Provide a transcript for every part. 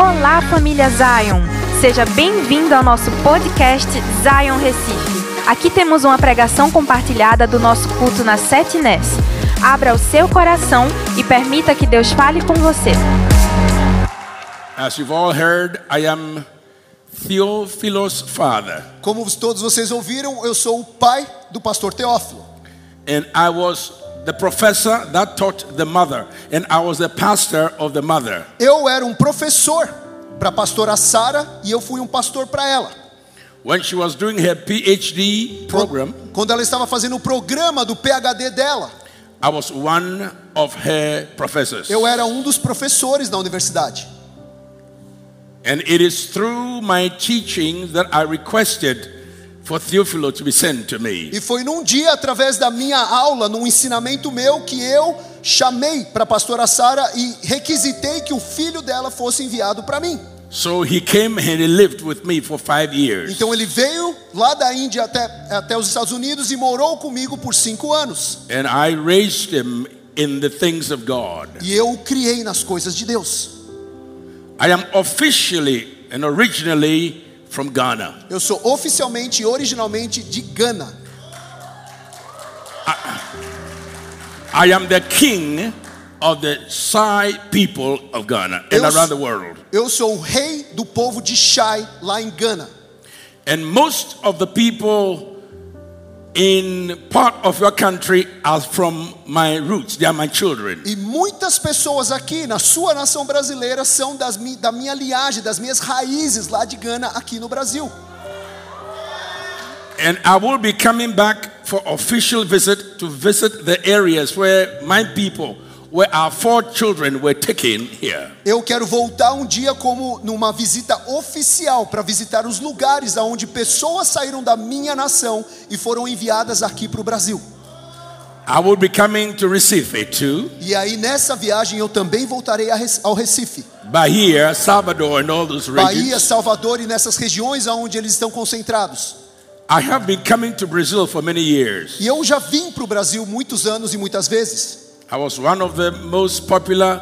Olá, família Zion! Seja bem-vindo ao nosso podcast Zion Recife. Aqui temos uma pregação compartilhada do nosso culto na Sete Nes. Abra o seu coração e permita que Deus fale com você. As you've all heard, I am Theophilos' father, Como todos vocês ouviram, eu sou o pai do pastor Teófilo. and I was the professor that taught the mother, and I was the pastor of the mother. Eu era um professor para a pastora Sara e eu fui um pastor para ela. When she was doing her PhD program, Quando ela estava fazendo o programa do PhD dela, I was one of her professors. eu era um dos professores da universidade. And it is through my teaching that I requested E foi num dia, através da minha aula, num ensinamento meu, que eu chamei para a pastora Sara e requisitei que o filho dela fosse enviado para mim. So he came and he lived with me for five years. Então ele veio lá da Índia até, até os Estados Unidos e morou comigo por cinco anos. And I raised him in the things of God. E eu o criei nas coisas de Deus. I am officially and originally from Ghana. Eu sou oficialmente e originalmente de Gana. I am the king of the Sai people of Ghana and Eu- around the world. Eu sou o rei do povo de Shai, lá em Gana. And most of the people in part of your country as from my roots. They are my children. E muitas pessoas aqui na sua nação brasileira são das, da minha linhagem, das minhas raízes lá de Gana, aqui no Brasil. And I will be coming back for official visit to visit the areas where my people, where our four children were taken here. Eu quero voltar um dia como numa visita oficial para visitar os lugares aonde pessoas saíram da minha nação e foram enviadas aqui para o Brasil. I will be coming to Recife too, E aí nessa viagem eu também voltarei ao Recife, Bahia, Salvador, and all those Bahia, regions. Salvador e nessas regiões aonde eles estão concentrados. I have been coming to Brazil for many years. E eu já vim para o Brasil muitos anos e muitas vezes. I was one of the most popular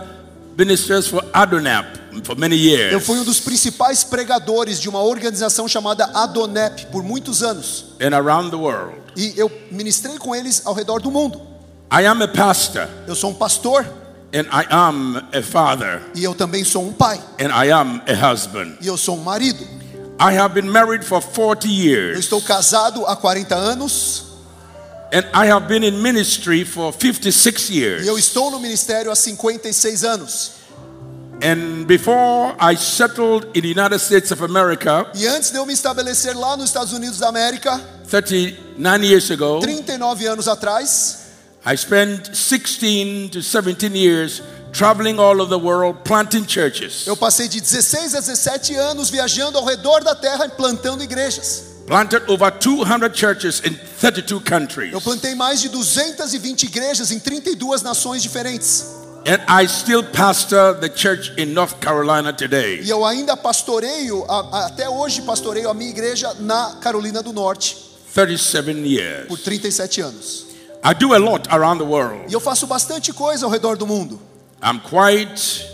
ministers for Adonap for many Eu years. fui um dos principais pregadores de uma organização chamada Adonep por muitos anos. and around the world. E eu ministrei com eles ao redor do mundo. I am a pastor Eu sou um pastor and I am a father e eu também sou um pai. and I am a husband. E eu sou um marido. I have been married for 40 Eu years estou casado há 40 anos and I have been in ministry for 56 years. e eu estou no ministério há 56 anos. And before I settled in the United States of America E antes de eu me estabelecer lá nos Estados Unidos da América, 39 years ago, 39 anos atrás, I spent 16 to 17 years traveling all over the world planting churches. eu passei de 16 a 17 anos viajando ao redor da terra e plantando igrejas. Planted over 200 churches in 32 countries. Eu plantei mais de 220 igrejas em 32 nações diferentes. And I still pastor the church in North Carolina today. E eu ainda pastoreio, até hoje pastoreio a minha igreja na Carolina do Norte 37 years. por 37 anos. I do a lot around the world. E eu faço bastante coisa ao redor do mundo. I'm quite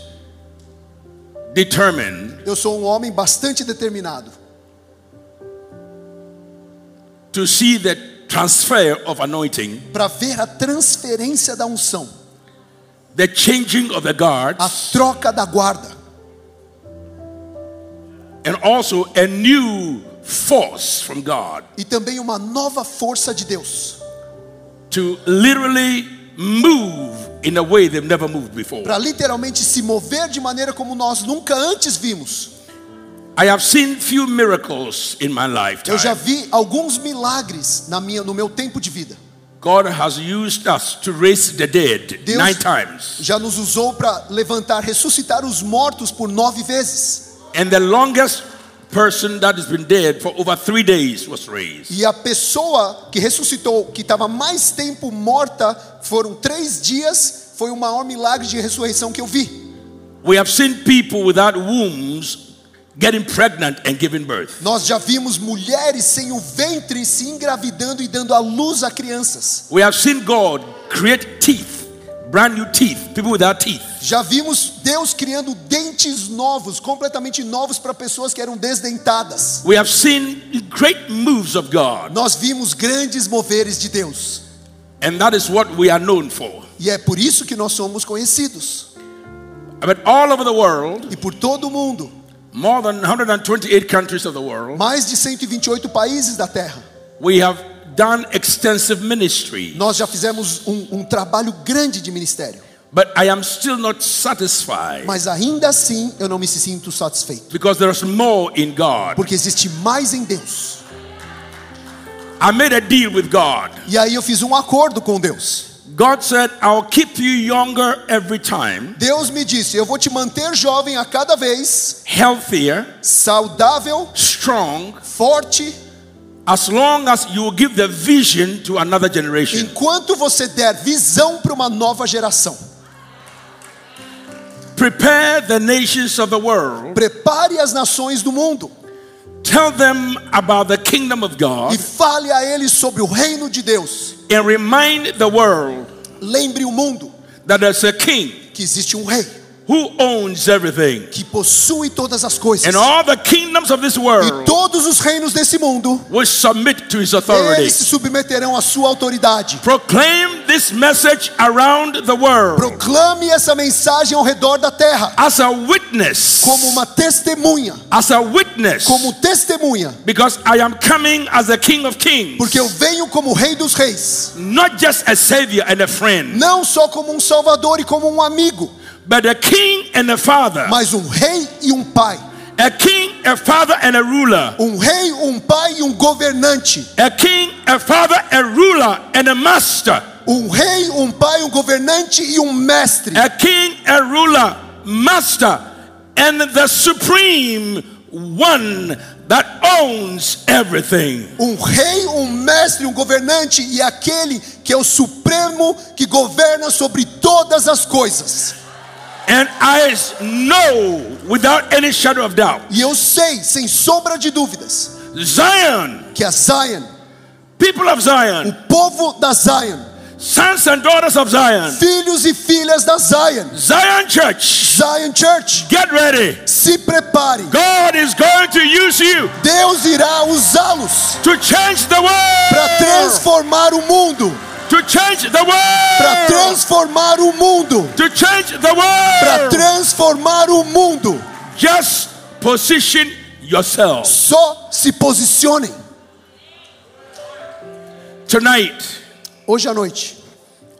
determined Eu sou um homem bastante determinado to see the transfer of anointing, para ver a transferência da unção, the changing of the a guards, troca da guarda and also a new force from God e também uma nova força de Deus to literally move in a way they've never moved before. para literalmente se mover de maneira como nós nunca antes vimos. I have seen few miracles in my Eu já lifetime. vi alguns milagres na minha, no meu tempo de vida. God has used us to raise the dead Deus nine times. já nos usou para levantar, ressuscitar os mortos por nove vezes. And the longest person that has been dead for over three days was raised. E a pessoa que ressuscitou, que estava mais tempo morta, foram três dias, foi o maior milagre de ressurreição que eu vi. We have seen people without wombs getting pregnant and giving birth. Nós já vimos mulheres sem o ventre se engravidando e dando à luz a crianças. We have seen God create teeth brand new teeth, people without teeth. Já vimos Deus criando dentes novos, completamente novos para pessoas que eram desdentadas. We have seen great moves of God, Nós vimos grandes moveres de Deus. and that is what we are known for. E é por isso que nós somos conhecidos. But all over the world, E por todo o mundo, more than 128 countries of the world, mais de 128 países da Terra, we have done extensive ministry. nós já fizemos um, um trabalho grande de ministério. But I am still not satisfied Mas ainda assim eu não me sinto satisfeito. because there's more in God. Porque existe mais em Deus. I made a deal with God. E aí eu fiz um acordo com Deus. God said, I'll keep you younger every time, Deus me disse: Eu vou te manter jovem a cada vez, healthier, saudável, strong, forte, as long as you give the vision to another generation. enquanto você der visão para uma nova geração. Prepare the nations of the world, Prepare as nações do mundo tell them about the kingdom of e God, fale a eles sobre o reino de Deus. and remind the world Lembre o mundo that there's a king que existe um rei who owns everything. que possui todas as coisas. And all the kingdoms of this E world todos os reinos desse mundo, will submit to his authority. eles se submeterão à sua autoridade. Proclaim this message around the world Proclame essa mensagem ao redor da terra as a witness. como uma testemunha, As a witness. como testemunha, Because I am coming as the King of Kings. porque eu venho como rei dos reis, Not just a savior and a friend, não só como um salvador e como um amigo, but a king and a father. mas um rei e um pai. A king, a father, and a ruler. Um rei, um pai e um governante. A king, a father, a ruler, and a master. Um rei, um pai, um governante e um mestre. A king, a ruler, master, and the supreme one that owns everything. Um rei, um mestre, um governante e aquele que é o supremo que governa sobre todas as coisas. And I know without any shadow of doubt, E eu sei, sem sombra de dúvidas, Zion, que a Zion, people of o Zion, povo da Zion, sons and daughters of Zion, filhos e filhas da Zion, Zion Church, Zion Church, get ready. se prepare. God is going to use you Deus irá usá-los to change the para world. transformar o mundo, para world. transformar o mundo, To change the para world. transformar o mundo. Just position yourself. Só se posicionem. Tonight, Hoje à noite,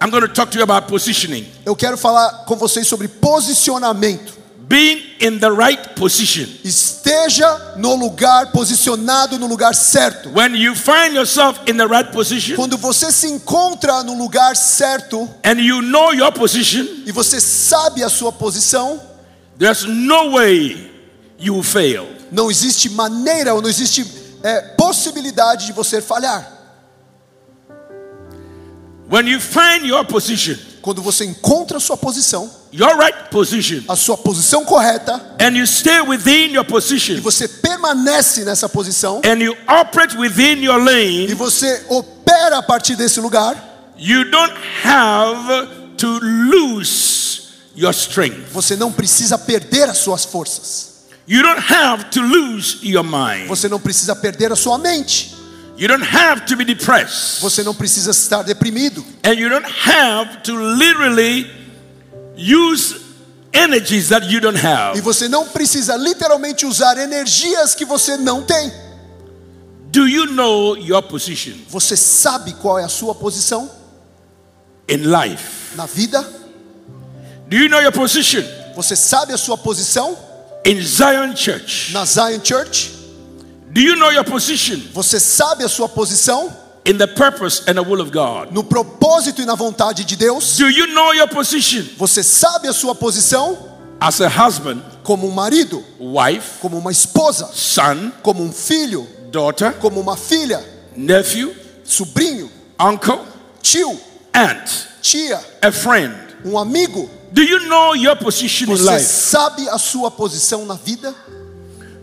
I'm going to talk to you about positioning. eu quero falar com vocês sobre posicionamento. Being in the right position. Esteja no lugar, posicionado no lugar certo. When you find yourself in the right position Quando você se encontra no lugar certo and you know your position, e você sabe a sua posição, there's no way you will fail. não existe maneira ou não existe é, possibilidade de você falhar. When you find your position, Quando você encontra a sua posição, your right position, a sua posição correta, and you stay within your e position, você permanece nessa posição, and you operate within your e lane, você opera a partir desse lugar, you don't have to lose your strength. você não precisa perder as suas forças. You don't have to lose your mind. Você não precisa perder a sua mente. You don't have to be depressed. Você não precisa estar deprimido. And you don't have to literally use energies that you don't E have. você não precisa literalmente usar energias que você não tem. Do you know your position Você sabe qual é a sua posição in life? na vida? Do you know your position Você sabe a sua posição in Zion Church? na Zion Church? Do you know your position Você sabe a sua posição in the purpose and the will of God? no propósito e na vontade de Deus? Do you know your position Você sabe a sua posição as a husband, como um marido, wife, como uma esposa, son, como um filho, daughter, como uma filha, nephew, sobrinho, uncle, tio, aunt, tia, a friend? um amigo? Do you know your position in Você life? sabe a sua posição na vida?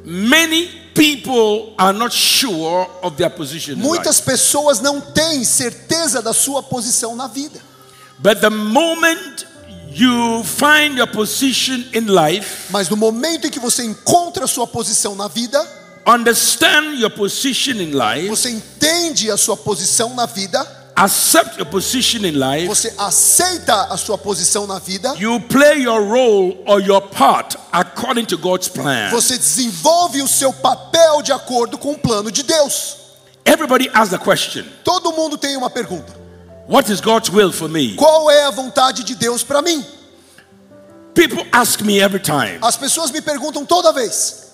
Many people are not sure of their position in life. Muitas pessoas não têm certeza da sua posição na vida. But the moment you find your position in life, Mas no momento em que você encontra a sua posição na vida, understand your position in life, você entende a sua posição na vida, accept your position in life, você aceita a sua posição na vida, you play your role or your part according to God's plan. você desenvolve o seu papel de acordo com o plano de Deus. Everybody asks the question Todo mundo tem uma pergunta: What is God's will for me? qual é a vontade de Deus para mim? People ask me every time, As pessoas me perguntam toda vez: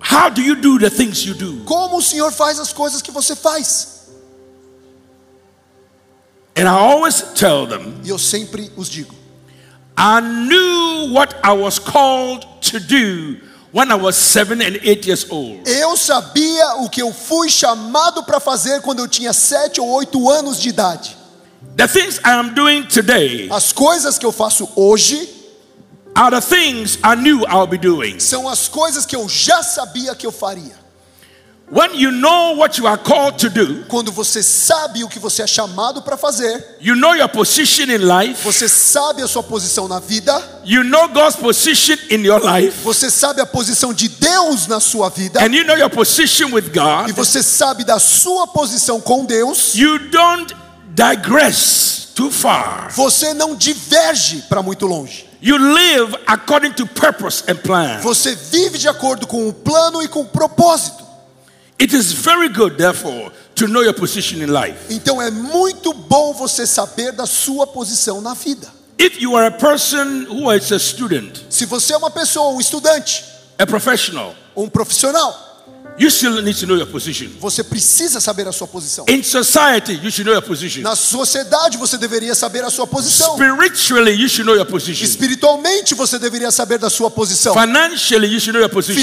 How do you do the things you do? como o Senhor faz as coisas que você faz? And I always tell them, E eu sempre os digo: I knew what I was called to do when I was seven and eight years old. eu sabia o que eu fui chamado para fazer quando eu tinha sete ou oito anos de idade. The things I am doing today As coisas que eu faço hoje are the things I knew I'll be doing. são as coisas que eu já sabia que eu faria. When you know what you are called to do, Quando você sabe o que você é chamado para fazer, you know your position in life, você sabe a sua posição na vida, you know God's position in your life, você sabe a posição de Deus na sua vida, and you know your position with e God, você sabe da sua posição com Deus, you don't digress too far. você não diverge para muito longe. You live according to purpose and plan. Você vive de acordo com o plano e com o propósito. It is very good, therefore, to know your position in life. Então é muito bom você saber da sua posição na vida. If you are a person who is a student, Se você é uma pessoa, um estudante, a professional, um profissional, you still need to know your position. você precisa saber a sua posição. In society, you should know your position. Na sociedade você deveria saber a sua posição. Spiritually, you should know your position. Espiritualmente você deveria saber da sua posição. Financially, you should know your position.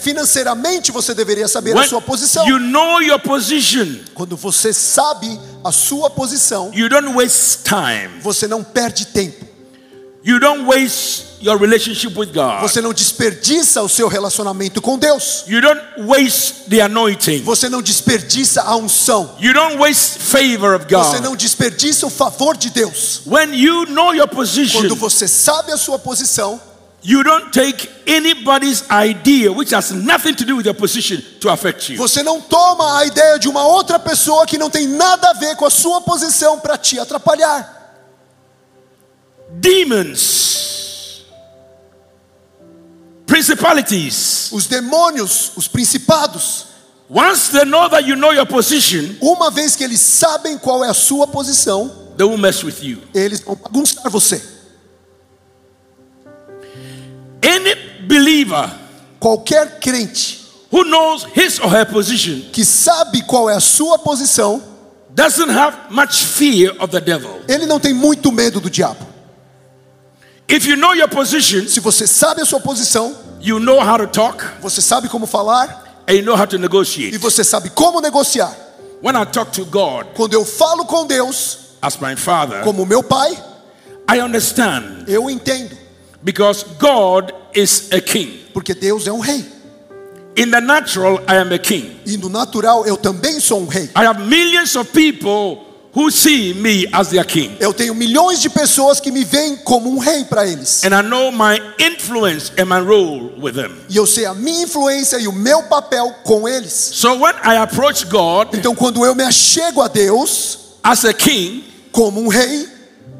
Financeiramente você deveria saber a When sua posição. you know your position, Quando você sabe a sua posição, you don't waste time. você não perde tempo. You don't waste your relationship with God. Você não desperdiça o seu relacionamento com Deus. You don't waste the anointing. Você não desperdiça a unção. You don't waste favor of Você God. não desperdiça o favor de Deus. When you know your position, Quando você sabe a sua posição, you don't take anybody's idea, which has nothing to do with your position, to affect you. você não toma a ideia de uma outra pessoa que não tem nada a ver com a sua posição para te atrapalhar. Demons, principalities, Os demônios, os principados, once they know that you know your position, uma vez que eles sabem qual é a sua posição, they will mess with you. eles vão bagunçar você. Any believer Qualquer crente who knows his or her position que sabe qual é a sua posição, doesn't have much fear of the devil. ele não tem muito medo do diabo. If you know your position, Se você sabe a sua posição, you know how to talk você sabe como falar and you know how to e negotiate. você sabe como negociar. When I talk to God Quando eu falo com Deus, as my father, como meu pai, I understand eu entendo, because God is a king. porque Deus é um rei. In the natural, I am a king. E no natural eu também sou um rei. I have millions of people who see me as their king. Eu tenho milhões de pessoas que me veem como um rei para eles. And I know my influence and my role with them. E eu sei a minha influência e o meu papel com eles. So when I approach God Então quando eu me achego a Deus as a king, como um rei,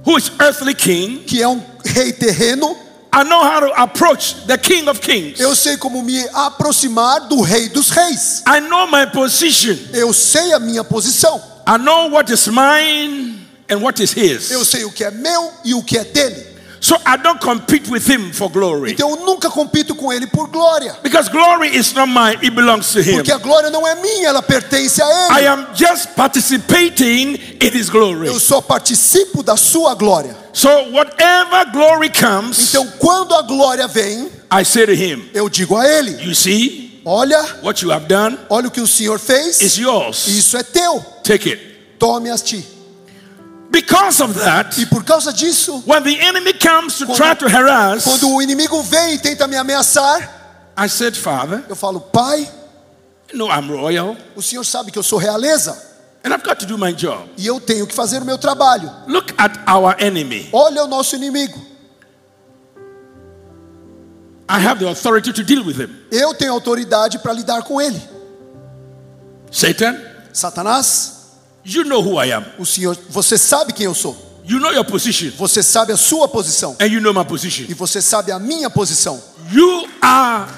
who is earthly king, que é um rei terreno, I know how to approach the king of kings. eu sei como me aproximar do rei dos reis. I know my position. Eu sei a minha posição. I know what is mine and what is his. Eu sei o que é meu e o que é dele. So I don't compete with him for glory. Então eu nunca compito com ele por glória. Because glory is not mine, it belongs to him. Porque a glória não é minha, ela pertence a I ele. am just participating in his glory. Eu só participo da sua glória. So whatever glory comes, Então quando a glória vem, I say to him, eu digo a ele: You see Olha, what you have done olha o que o Senhor fez. is yours. Isso é teu. Take it. Tome as ti. Because of that, E por causa disso, when the enemy comes to Quando- try to harass, quando o inimigo vem e tenta me ameaçar, I said, Father, eu falo: Pai, you know I'm royal. o Senhor sabe que eu sou realeza. And I've got to do my job. E eu tenho que fazer o meu trabalho. Look at our enemy. Olha o nosso inimigo. I have the authority to deal with him. Eu tenho autoridade para lidar com ele. Satan, Satanás, you know who I am. o Senhor, você sabe quem eu sou. You know your position. Você sabe a sua posição. And you know my position. E você sabe a minha posição. You are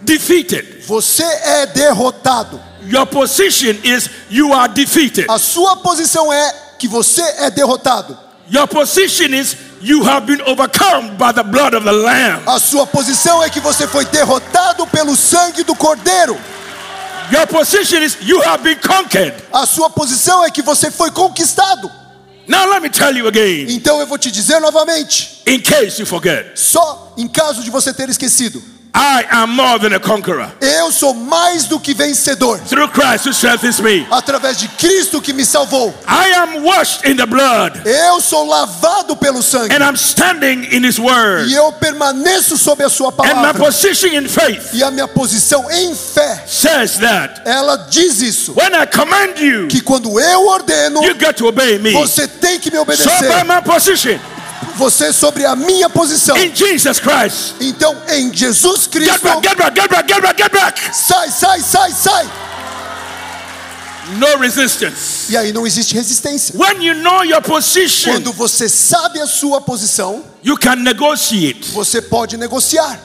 defeated. Você é derrotado. Your position is you are defeated. A sua posição é que você é derrotado. Your position is you have been overcome by the blood of the Lamb. A sua posição é que você foi derrotado pelo sangue do Cordeiro. Your position is you have been conquered. A sua posição é que você foi conquistado. Now let me tell you again, Então eu vou te dizer novamente, in case you forget, só em caso de você ter esquecido. I am more than a conqueror Eu sou mais do que vencedor through Christ who strengthens me. através de Cristo que me salvou. I am washed in the blood Eu sou lavado pelo sangue and I'm standing in His word. e eu permaneço sob a sua And my palavra. position in faith E a minha posição em fé, says that ela diz isso, when I command you, que quando eu ordeno, you get to obey me. você tem que me So by obedecer. my position Você sobre a minha posição. in Jesus Christ, Então, em Jesus get Cristo, back, get back, get back, get back, get back. sai, sai, sai, sai. No resistance. E aí não existe resistência. When you know your position, Quando você sabe a sua posição, you can negotiate você pode negociar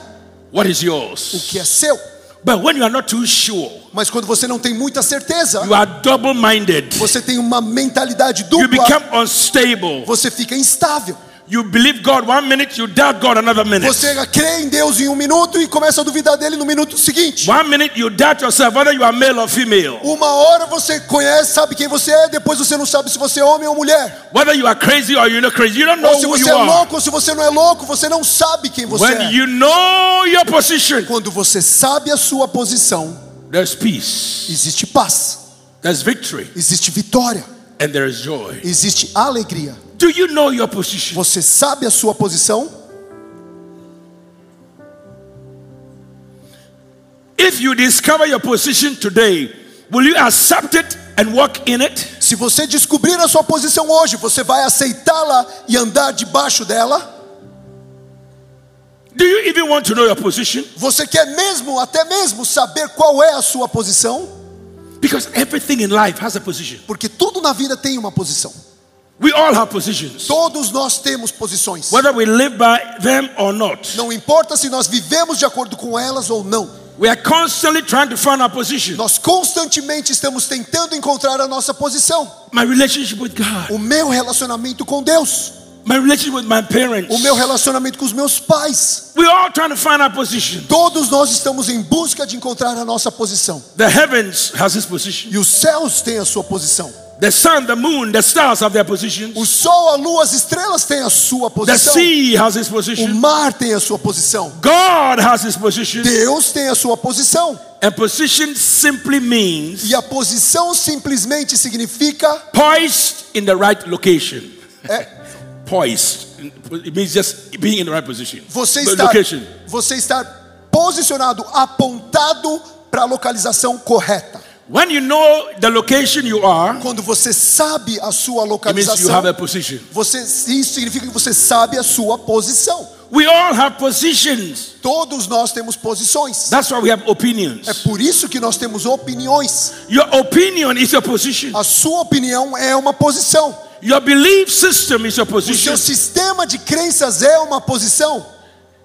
what is o yours. que é seu. But when you are not too sure, Mas quando você não tem muita certeza, you are double minded. você tem uma mentalidade You dupla, become unstable. você fica instável. You believe God one minute, you doubt God another minute. Você crê em Deus em um minuto e começa a duvidar dele no minuto seguinte. One minute you doubt yourself whether you are male or female, Uma hora você conhece, sabe quem você é, depois você não sabe se você é homem ou mulher. whether you are crazy or you're not crazy. You don't know Ou se who você you é louco ou se você não é louco, você não sabe quem você When é. you know your position, Quando você sabe a sua posição, there's peace, existe paz, there's victory, existe vitória, and there is joy. existe alegria. Do you know your position? Você sabe a sua posição? If you discover your position today, will you accept it and walk in it? Se você descobrir a sua posição hoje, você vai aceitá-la e andar debaixo dela? Do you even want to know your position? Você quer mesmo, até mesmo, saber qual é a sua posição? Because everything in life has a position. Porque tudo na vida tem uma posição. We all have positions, Todos nós temos posições. whether we live by them or not. Não importa se nós vivemos de acordo com elas ou não. We are constantly trying to find our position. Nós constantemente estamos tentando encontrar a nossa posição. My relationship with God, O meu relacionamento com Deus, my relationship with my parents. o meu relacionamento com os meus pais. We're all trying to find our position. Todos nós estamos em busca de encontrar a nossa posição. The heavens has its position. E os céus têm a sua posição. The sun, the moon, the stars have their positions. O sol, a lua, as estrelas têm a sua The posição. sea has its O position. mar tem a sua posição. God has his position. Deus tem a sua posição. And position simply means E a posição simplesmente significa poised in the right location. é, Poised. It means just being in the right position. você estar location. você estar posicionado, apontado para a localização correta. When you know the location you are, Quando você sabe a sua it means you have localização, a position. você isso significa que você sabe a sua posição. We all have positions. Todos nós temos posições. That's why we have opinions. É por isso que nós temos opiniões. Your opinion is your position. A sua opinião é uma posição. Your belief system is your O position. seu sistema de crenças é uma posição.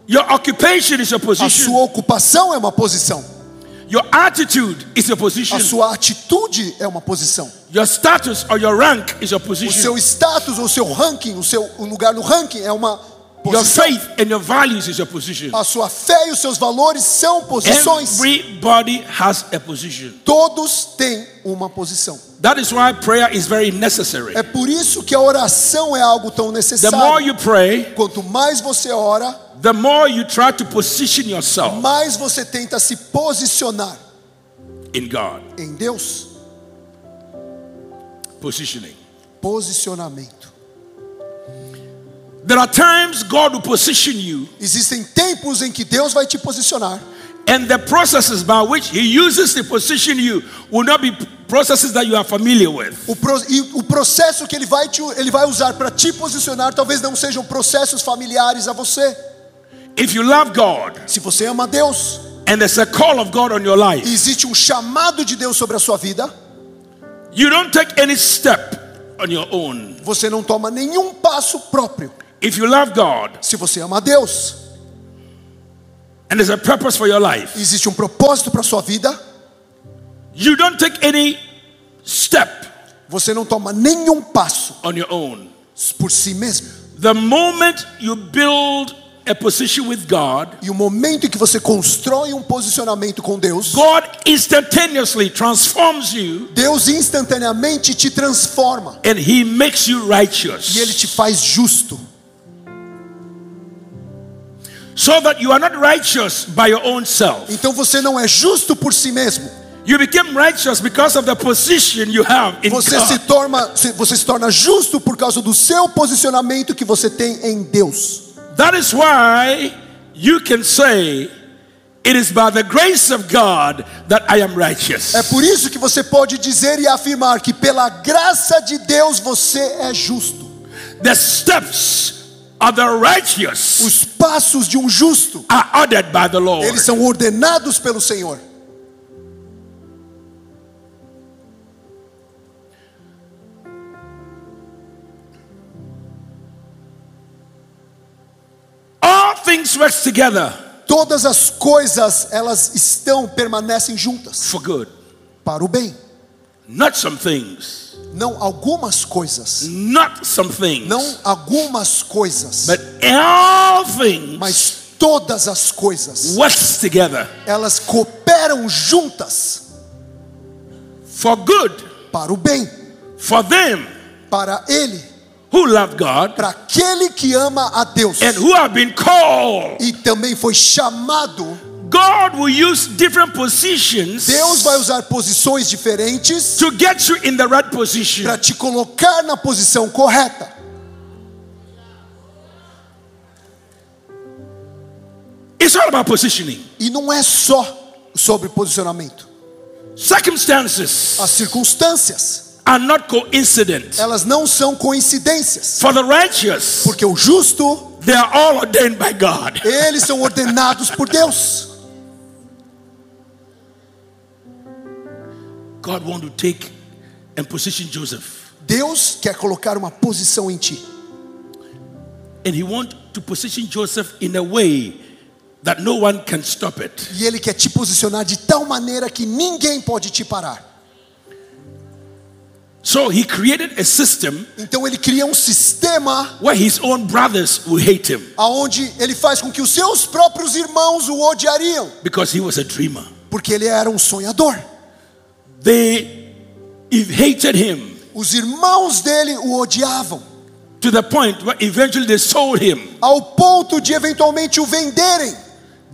Your occupation is your A position. sua ocupação é uma posição. Your attitude is your position. A sua atitude é uma posição. Your status or your rank is your O position. seu status, o seu ranking, o seu o lugar no ranking é uma Your faith and your values is your position. A sua fé e os seus valores são posições. Everybody has a position. Todos têm uma posição. That is why prayer is very necessary. É por isso que a oração é algo tão The more necessário. you pray, Quanto mais você ora, the more you try to position yourself mais você tenta se posicionar in God. em Deus. Positioning. Posicionamento. There are times God will position you, Existem tempos em que Deus vai te posicionar and the processes by which He uses to position you will not be processes that you are familiar with. O pro- e o processo que ele vai, te, ele vai usar para te posicionar talvez não sejam processos familiares a você. If you love God Se você ama Deus and there's a call of God on your life, existe um chamado de Deus sobre a sua vida, you don't take any step on your own. você não toma nenhum passo próprio. If you love God Se você ama Deus and there's a purpose for your life, existe um propósito para a sua vida, you don't take any step você não toma nenhum passo on your own. por si mesmo. The moment you build a position with God, E o momento em que você constrói um posicionamento com Deus, God instantaneously transforms you Deus instantaneamente te transforma and He makes you righteous. e ele te faz justo. So that you are not righteous by your own self. Então você não é justo por si mesmo. You became righteous because of the position you have in Você se God. torna se- você se torna justo por causa do seu posicionamento que você tem em Deus. That is why you can say, It is by the grace of God that I am righteous. É por isso que você pode dizer e afirmar que pela graça de Deus você é justo. The steps of the righteous Os passos de um justo, are ordered by the Lord. eles são ordenados pelo Senhor. All things work together Todas as coisas, elas estão permanecem juntas for good. para o bem. Not some things. Não algumas coisas, Not some things. não algumas coisas, But all things mas todas as coisas, works together elas cooperam juntas for good para o bem, for them para ele, who love God para aquele que ama a Deus and who have been called. e também foi chamado. God will use different positions Deus vai usar posições diferentes to get you in the right position. para te colocar na posição correta. It's all about positioning. E não é só sobre posicionamento. Circumstances As circunstâncias, are not coincident. elas não são coincidências, For the righteous, porque o justo, they are all ordained by God. eles são ordenados por Deus. God want to take and position Joseph. Deus quer colocar uma posição em ti. And he want to position Joseph in a way that no one can stop it. E ele quer te posicionar de tal maneira que ninguém pode te parar. So he created a system Então ele cria um sistema where his own brothers will hate him aonde ele faz com que os seus próprios irmãos o odiariam, because he was a dreamer. porque ele era um sonhador. They hated him Os irmãos dele o odiavam, to the point where eventually they sold him. ao ponto de eventualmente o venderem,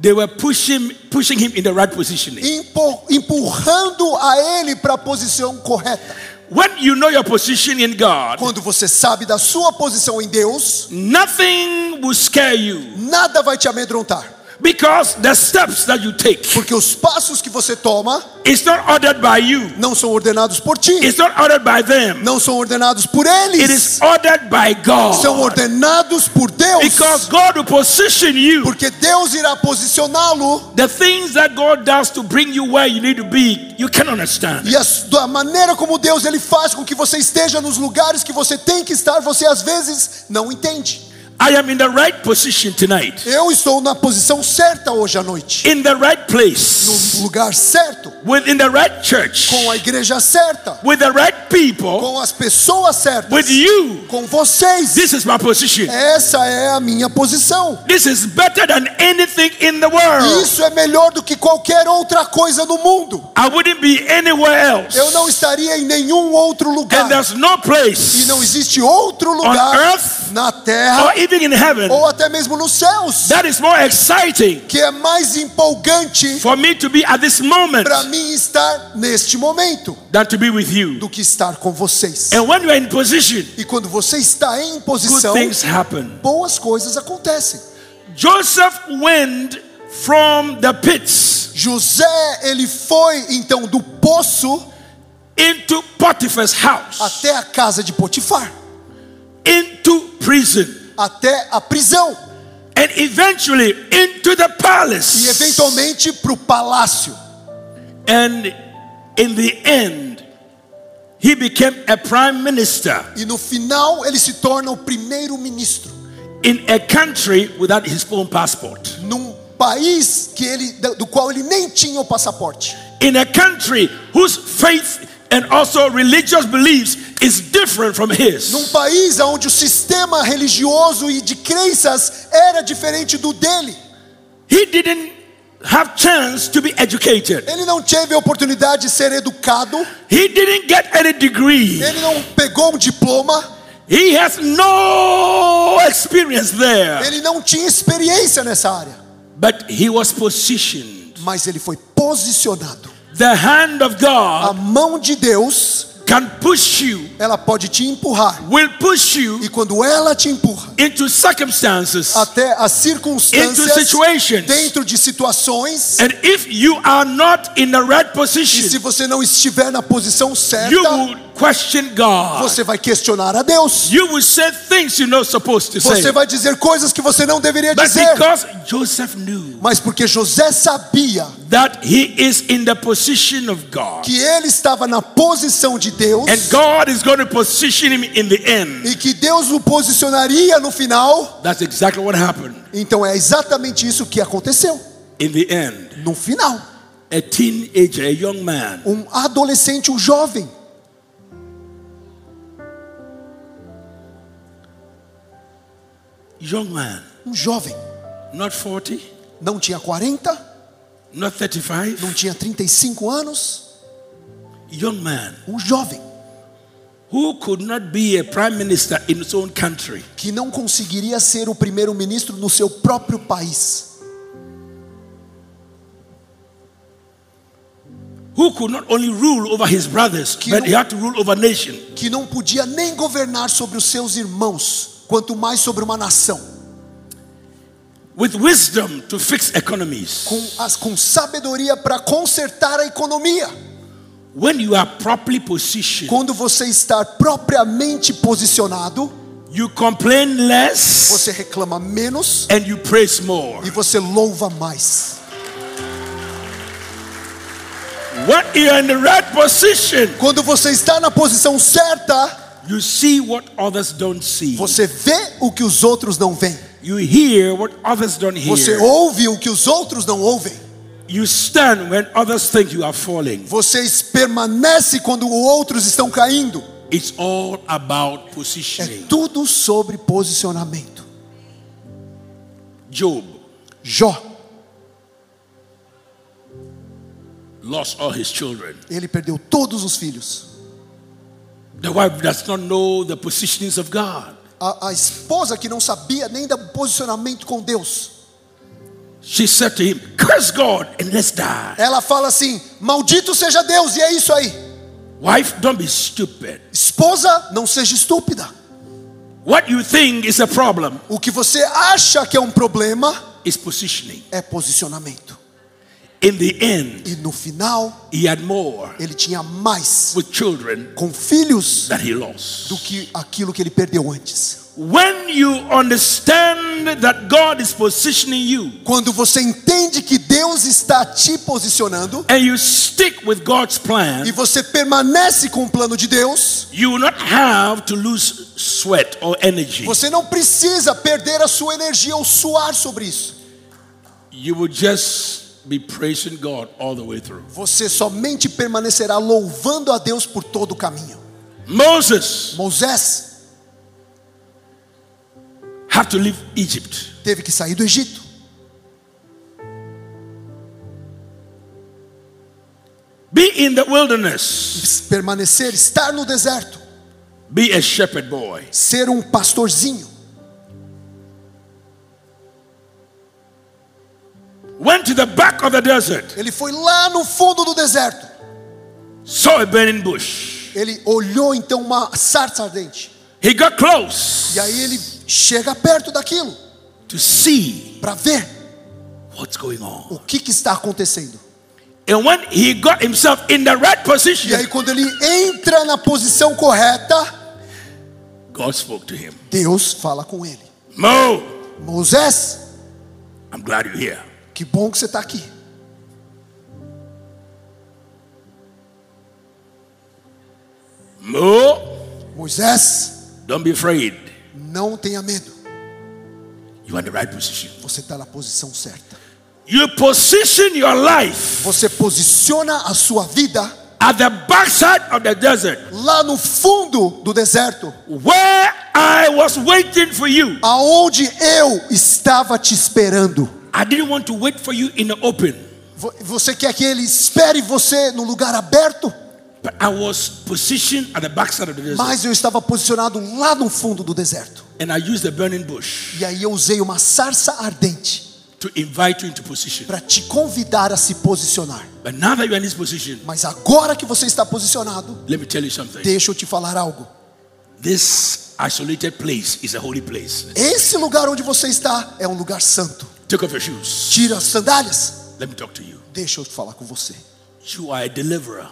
They were pushing, pushing him in the right positioning. empu- empurrando a ele para a posição correta. When you know your position in God, Quando você sabe da sua posição em Deus, nothing will scare you nada vai te amedrontar, because the steps that you take porque os passos que você toma is not ordered by you, não são ordenados por ti, it's not ordered by them, não são ordenados por it eles, is ordered by são God. ordenados por Deus, Because God will position you. porque Deus irá posicioná-lo The things that God does to bring you where you need to be, you cannot understand. e a, maneira como Deus ele faz com que você esteja nos lugares que você tem que estar, você às vezes não entende. I am in the right position tonight, Eu estou na posição certa hoje à noite, in the right place, no lugar certo, within the right church, com a igreja certa, with the right people, com as pessoas certas, with you. com vocês. This is my position. Essa é a minha posição. This is better than anything in the world. Isso é melhor do que qualquer outra coisa no mundo. I wouldn't be anywhere else. Eu não estaria em nenhum outro And lugar. there's no E place não existe outro on lugar earth na or terra even in heaven ou até mesmo nos céus that is more exciting que é mais empolgante for me to be at this moment para mim estar neste momento than to be with you. do que estar com vocês. And when you are in position, E quando você está em good posição, things happen. boas coisas acontecem. Joseph went from the pits José, ele foi então do poço into Potiphar's house, até a casa de Potifar, into prison, até a prisão and eventually into the e palace. eventualmente para o palácio. And in the end, he became a prime minister E no final ele se torna o primeiro ministro in a country without his own passport. num país que ele do qual ele nem tinha o passaporte. In a country whose faith and also religious beliefs is different from his. Num país onde o sistema religioso e de crenças era diferente do dele. He didn't have chance to be educated. Ele não teve a oportunidade de ser educado, He didn't get any degree. ele não pegou um diploma, He has no experience there. ele não tinha experiência nessa área, But he was positioned. mas ele foi posicionado. The hand of A God mão de Deus, can push you, ela pode te empurrar. will push you E quando ela te empurra into circumstances. até as Into circunstâncias situations. dentro de situações, And if you are not in the right e se position, você não estiver na posição you certa, will question God. você vai questionar a Deus. You will say things you're not supposed to say. Você vai dizer coisas que você não deveria But dizer. because Joseph knew Mas porque José sabia that he is in the position of God, que ele estava na posição de Deus and God is going to position him in the end, e que Deus o posicionaria no final, that's exactly what happened. então é exatamente isso que aconteceu. In the end, No final, a teenager, a young man, um adolescente, um jovem, young man, um jovem, not 40, não tinha 40, not 35, não tinha 35 anos, young man. Um jovem. Who could not be a prime minister in his own country. que não conseguiria ser o primeiro-ministro no seu próprio país, Who could not only rule over his brothers, Que but não- he had to rule over a nation. que não podia nem governar sobre os seus irmãos, quanto mais sobre uma nação, With wisdom to fix economies. com, as, com sabedoria para consertar a economia. When you are properly positioned, Quando você está propriamente posicionado, you complain less você reclama menos and you praise more. e você louva mais. When you are in the right position, Quando você está na posição certa, you see what others don't see. você vê o que os outros não veem. You hear what others don't Você hear. ouve o que os outros não ouvem. You stand when others think you are falling. Você permanece quando outros estão caindo. It's all about É positioning. tudo sobre posicionamento. Job Jó, lost all his children. ele perdeu todos os filhos. The wife does not know the positionings of God. A, a esposa que não sabia nem do posicionamento com Deus. She said to him, Curse God and let's die. Ela fala assim: Maldito seja Deus, e é isso aí. Wife, don't be stupid. Esposa, não seja estúpida. What you think is a problem O que você acha que é um problema is positioning. é posicionamento. In the end, E no final, he had more ele tinha mais with children com filhos that he lost. do que aquilo que ele perdeu antes. When you understand that God is positioning you Quando você entende que Deus está te posicionando and you stick with God's e plan, você permanece com o plano de Deus, you will not have to lose sweat or energy. você não precisa perder a sua energia ou suar sobre isso. You will just be praising God all the way through. Você somente permanecerá louvando a Deus por todo o caminho. Moses Moisés had to leave Egypt. teve que sair do Egito. Be in the wilderness. Permanecer, estar no deserto, Be a shepherd boy. ser um pastorzinho. To the back of the desert, Ele foi lá no fundo do deserto. saw a burning bush. Ele olhou então uma sarça ardente. He got close E aí ele chega perto daquilo to see para ver what's going on. o que, que está acontecendo. And when he got himself in the right E position, aí, quando ele entra na posição correta, God spoke to him. Deus fala com ele: Mo, Moisés, I'm glad you're here. Que bom que você está aqui. Mo, Moisés, don't be afraid. não tenha medo. You are in the right position. Você está na posição certa. You position your life Você posiciona a sua vida at the backside of the desert lá no fundo do deserto, where I was waiting for you. aonde eu estava te esperando. I didn't want to wait for you in the open, Vo- Você quer que ele espere você no lugar aberto? but I was positioned at the backside of the desert. Mas eu estava posicionado lá no fundo do deserto. And I used the burning bush E aí eu usei uma sarça ardente to invite you into position. para te convidar a se posicionar. But now that you're in this position, Mas agora que você está posicionado, let me tell you something. deixa eu te falar algo. This isolated place is a holy place. Esse lugar onde você está é um lugar santo. Take off your shoes. Tira as sandálias. Let me talk to you. Deixa eu falar com você. You are a deliverer,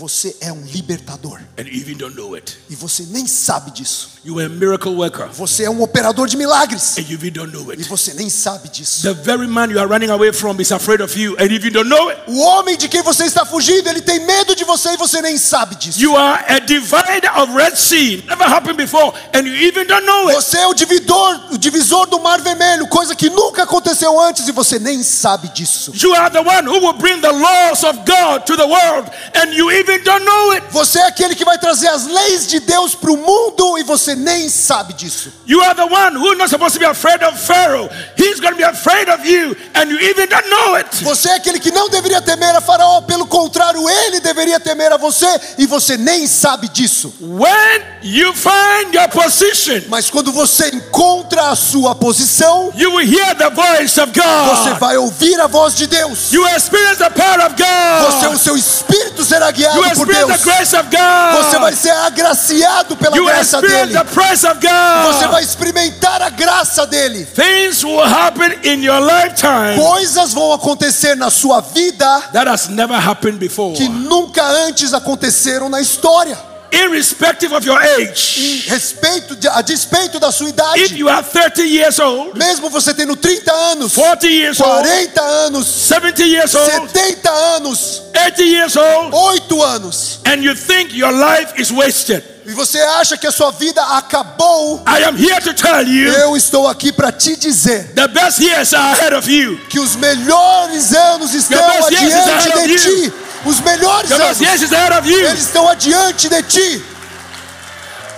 Você é um libertador and you even don't know it. e você nem sabe disso. You are a miracle worker, Você é um operador de milagres e você nem sabe disso. The very man you are running away from is afraid of you, and you even don't know it. O homem de quem você está fugindo, ele tem medo de você e você nem sabe disso. You are a divider of Red Sea. Never happened before, and you even don't know it. Você é o dividor, o divisor do Mar Vermelho, coisa que nunca aconteceu antes e você nem sabe disso. You are the one who will bring the laws of God to the world, and you even don't know it. Você é aquele que vai trazer as leis de Deus para o mundo e você nem sabe disso. You are the one who is not supposed to be afraid of Pharaoh. He's going to be afraid of you, and you even don't know it. Você é aquele que não deveria temer a Faraó, pelo contrário, ele deveria temer a você e você nem sabe disso. When you find your position, Mas quando você encontra a sua posição, you will hear the voice of você God. vai ouvir a voz de Deus. You experience the power of Você, o God. seu espírito será guiado will por Deus. Você vai ser agraciado pela You will graça dele. the praise of Você vai experimentar a graça dele. Things will happen in your lifetime Coisas vão acontecer na sua vida that has never happened before. que nunca antes aconteceram na história. Irrespective of your age, Respeito de- a despeito da sua if idade, you are 30 years old, mesmo você tendo 30 anos, 40 years old, 40 anos, 70 years old, 70 anos, 80 years old, 8 anos, and you think your life is wasted, e você acha que a sua vida acabou, I am here to tell you eu estou aqui para te dizer the best years are ahead of you. que os melhores anos estão adiante de ti. Os melhores anos, eles estão adiante de ti.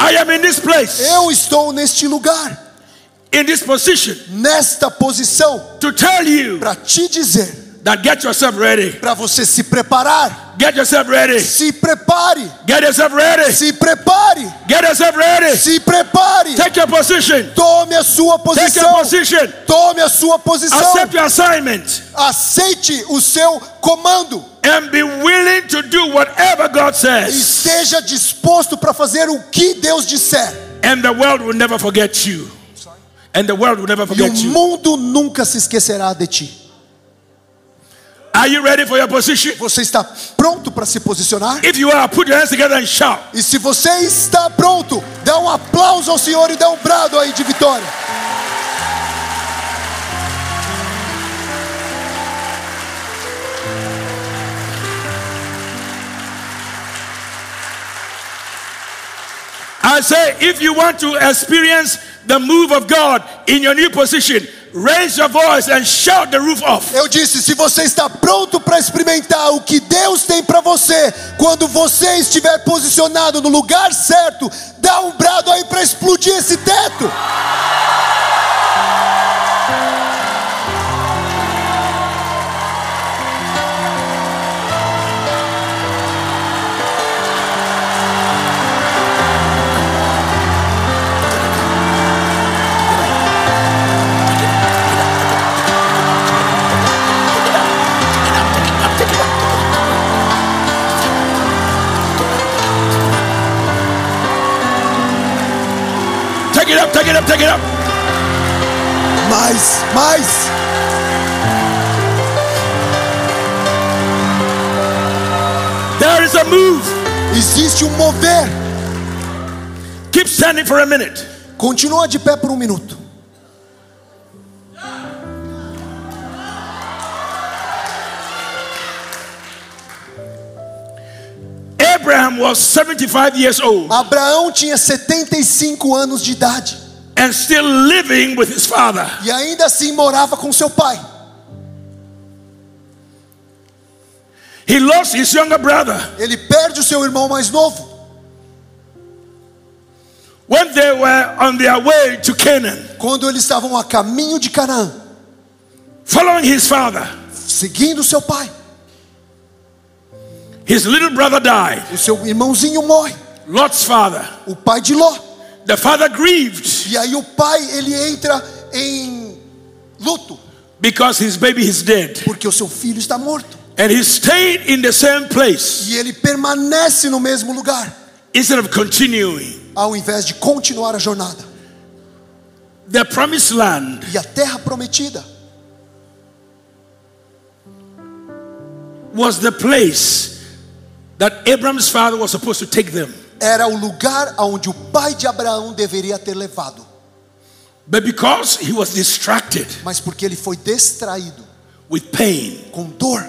I am in this place, Eu estou neste lugar, in this position, nesta posição, to tell you para te dizer, that get yourself ready. para você se preparar. Get yourself ready. Se prepare, Get yourself ready. se prepare, Get yourself ready. se prepare. Take your position. Tome a sua Take your posição. position. Tome a sua posição. Accept your assignment Aceite o seu comando. and be willing to do whatever God says. Esteja disposto para fazer o que Deus disser. And the world will never forget you. And the world will never E o forget you. mundo nunca se esquecerá de ti. Are you ready for your position? Você está pronto para se posicionar? If you are, put your hands together and shout. E se você está pronto, dá um aplauso ao Senhor e dá um brado aí de vitória. I say, if you want to experience the move of God in your new position, raise your voice and shout the roof off. Eu disse: se você está pronto para experimentar o que Deus tem para você, quando você estiver posicionado no lugar certo, dá um brado aí para explodir esse teto. up, take it up, take it up. Mais, mais. There is a move. Existe um mover. Keep standing for a minute. Continua de pé por um minuto. Abraham was 75 years old Abraão tinha 75 anos de idade and still living with his father. e ainda assim morava com seu pai. He lost his younger brother Ele perde o seu irmão mais novo. when they were on their way to Canaan, Quando eles estavam a caminho de Canaã, following his father. seguindo seu pai, His little brother died, o seu irmãozinho morre, Lot's father. o pai de Ló. The father grieved E aí o pai ele entra em luto because his baby is dead. porque o seu filho está morto. And he stayed in the same place E ele permanece no mesmo lugar, instead of continuing. ao invés de continuar a jornada. The promised land E a terra prometida was the place that Abraham's father was supposed to take them. era o lugar aonde o pai de Abraão deveria ter levado, But because he was distracted mas porque ele foi distraído with pain com dor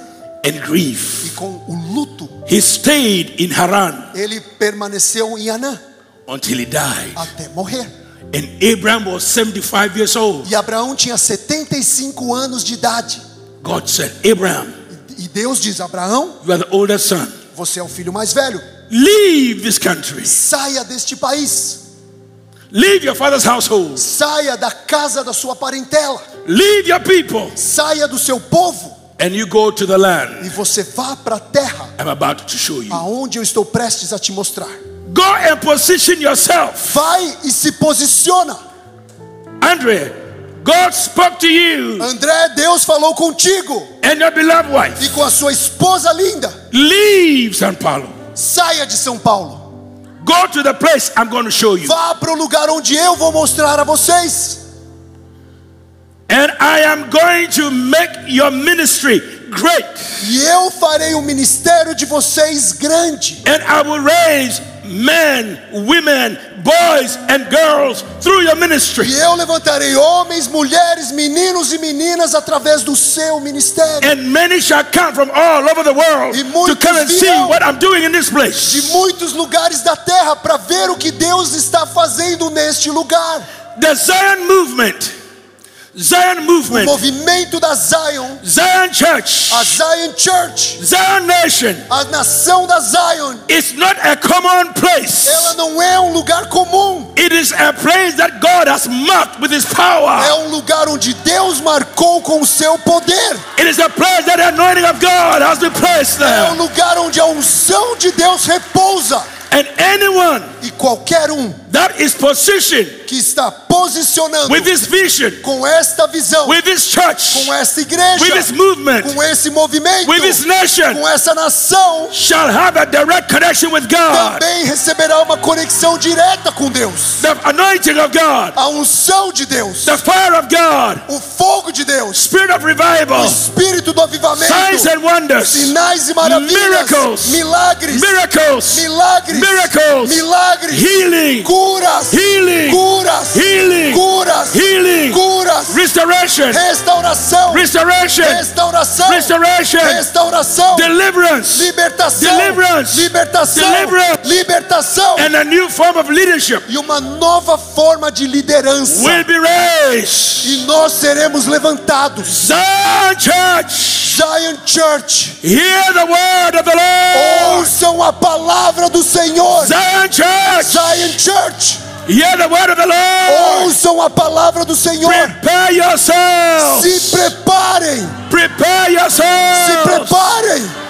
and grief, e com o luto, he stayed in Haran ele permaneceu em Anã until he died. até morrer. And Abraham was 75 years old. E Abraão tinha 75 anos de idade. God said, Abraham, E Deus diz: Abraão, you are the older son. Você é o filho mais velho. Leave this country. Saia deste país. Leave your father's household. Saia da casa da sua parentela. Leave your people. Saia do seu povo. And you go to the land E você vá para a terra I'm about to show you. aonde eu estou prestes a te mostrar. Go and position yourself. Vai e se posiciona. Andre, God spoke to you André, Deus falou contigo and your beloved wife. e com a sua esposa linda. Leave San Paulo. Saia de São Paulo. Go to the place I'm going to show you. Vá para o lugar onde eu vou mostrar a vocês. And I am going to make your ministry great. E eu farei o ministério de vocês grande. And I will raise men, women, boys, and girls through your ministry. E eu levantarei homens, mulheres, meninos e meninas através do seu ministério. And many shall come from all over the world E to come and see what I'm doing in this place. De muitos lugares da terra para ver o que Deus está fazendo neste lugar. The Zion movement, Zion O movement, movimento da Zion, Zion Church, a Zion Church, Zion Nation a nação da Zion, is not a common place. ela não é um lugar comum. It is a place that God has marked with His É power. um lugar onde Deus marcou com o seu poder. It is a place that the anointing of God has been placed É um there. lugar onde a unção de Deus repousa. And anyone E qualquer um that is positioned que está posicionando with this vision, com esta visão, with this church, com esta igreja, with this movement, com esse movimento, with this nation, com essa nação, shall have a direct connection with God. também receberá uma conexão direta com Deus. The anointing of God, A unção de Deus, the fire of God, o fogo de Deus, spirit of o revival, espírito do avivamento, signs and wonders, sinais e maravilhas, Miracles. milagres, miracles, milagres, miracles, milagres, healing, curas, healing, curas, healing, curas, healing, curas, restoration, restauração, restoration, restauração, restoration, restauração, deliverance, libertação, Deliverance. libertação, Deliverance. libertação and a new form of leadership e uma nova forma de liderança. will be raised. E nós seremos levantados. Zion Church, Zion Church, hear the word of the Lord. ouçam a palavra do Senhor. Zion Church, Zion Church, hear the word of the Lord. ouçam a palavra do Senhor. Prepare yourselves. Se preparem, Prepare se yourselves. preparem.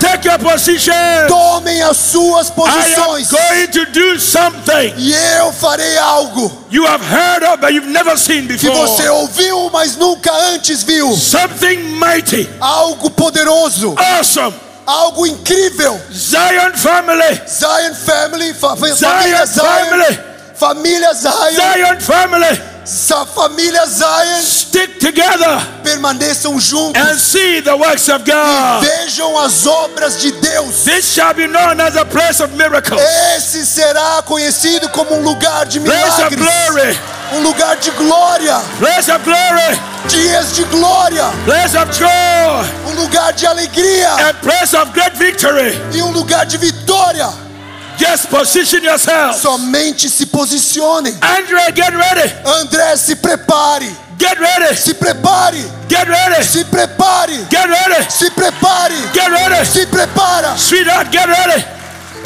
Take your position. Tomem as suas I am posições. going to do something E eu farei algo you have heard of but you've never seen que before. você ouviu, mas nunca antes viu. Something mighty, Algo poderoso, awesome. Algo incrível. Zion family, Zion Family, fa- Zion família Zion, family, família Zion, Zion family. Essa família Zion stick together permaneçam juntos. and see the works of E God. vejam as obras de Deus. This shall be known as a place of miracles, Esse será conhecido como um lugar de place of milagres, glory, um lugar de glória, place of glory, dias de glória, place of joy, um lugar de alegria and place of great victory. e um lugar de vitória. Just position yourself. Somente se posicionem. Andre, get ready. André, se prepare, Get ready. se prepare, Get ready. se prepare, Get ready. se prepare, Get ready. se prepara. Sweetheart, get ready.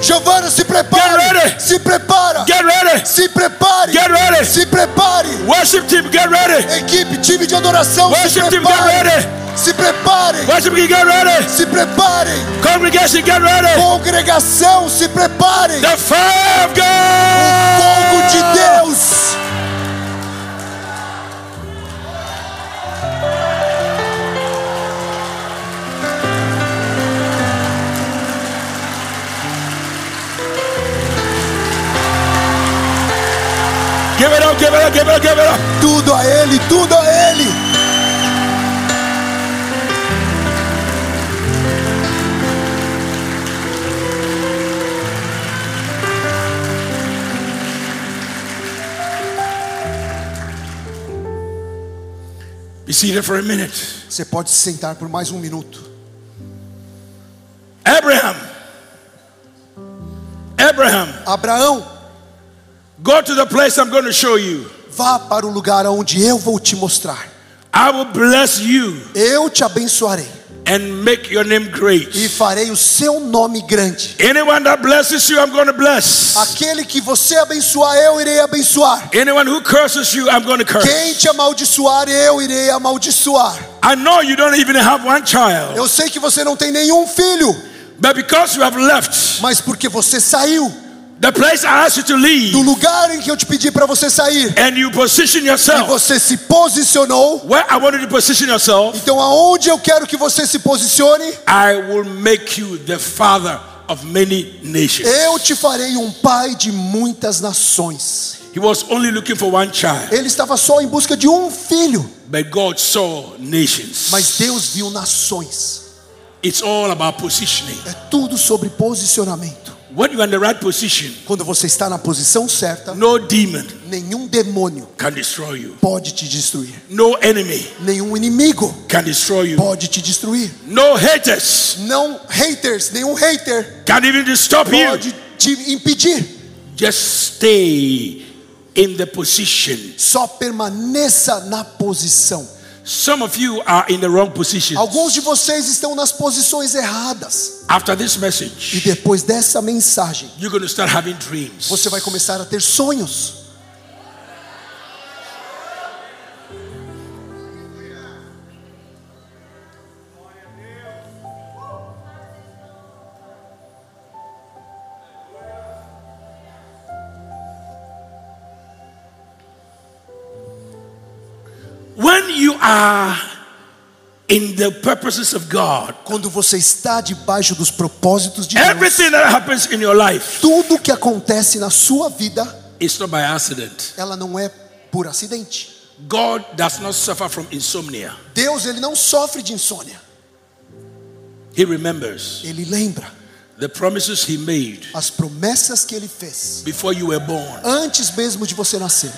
Giovana, se Get prepare, ready. se prepara, Get ready. se prepare, Get ready. se prepare. Worship team, get ready. Equipe, time de adoração, se Worship team, get prepare, ready. se prepare, Worship team, get ready. se prepare. Congregation, get ready. Congregação, se prepare. The fire of God. Fogo de Deus. Give it up, give it up, give it up, give it up. Tudo a Ele, tudo a Ele. Be seated for a minute. Você pode se sentar por mais um minuto. Abraham. Abraham, Abraão, go to the place I'm going to show you. vá para o lugar onde eu vou te mostrar. I will bless you Eu te abençoarei and make your name e great. farei o seu nome grande. Anyone that blesses you, I'm going to bless. Aquele que você abençoar, eu irei abençoar. Anyone who curses you, I'm going to curse. Quem te amaldiçoar, eu irei amaldiçoar. I know you don't even have one child, Eu sei que você não tem nenhum filho, but because you have left mas porque você saiu the place I asked you to do leave lugar em que eu te pedi para você sair and you position e yourself você se posicionou, where I want you to position yourself, então aonde eu quero que você se posicione, I will make you the father of many nations. eu te farei um pai de muitas nações. He was only looking for one child, Ele estava só em busca de um filho, but God saw nations. mas Deus viu nações. It's all about positioning. É tudo sobre posicionamento. When you're in the right position, Quando você está na posição certa, no demon nenhum demônio can destroy you. pode te destruir. No enemy Nenhum inimigo can destroy you. pode te destruir. No haters Não haters, nenhum hater can even stop you. pode te impedir. Just stay in the position. Só permaneça na posição. Some of you are in the wrong position. Alguns de vocês estão nas posições erradas. After this E message, depois dessa mensagem, you're going to start having dreams. você vai começar a ter sonhos. You are in the purposes of God, Quando você está debaixo dos propósitos de Deus, everything that happens in your life tudo que acontece na sua vida, is not by accident. ela não é por acidente. God does not suffer from insomnia. Deus, ele não sofre de insônia. He remembers Ele lembra the promises He made as promessas que ele fez before you were born. antes mesmo de você nascer.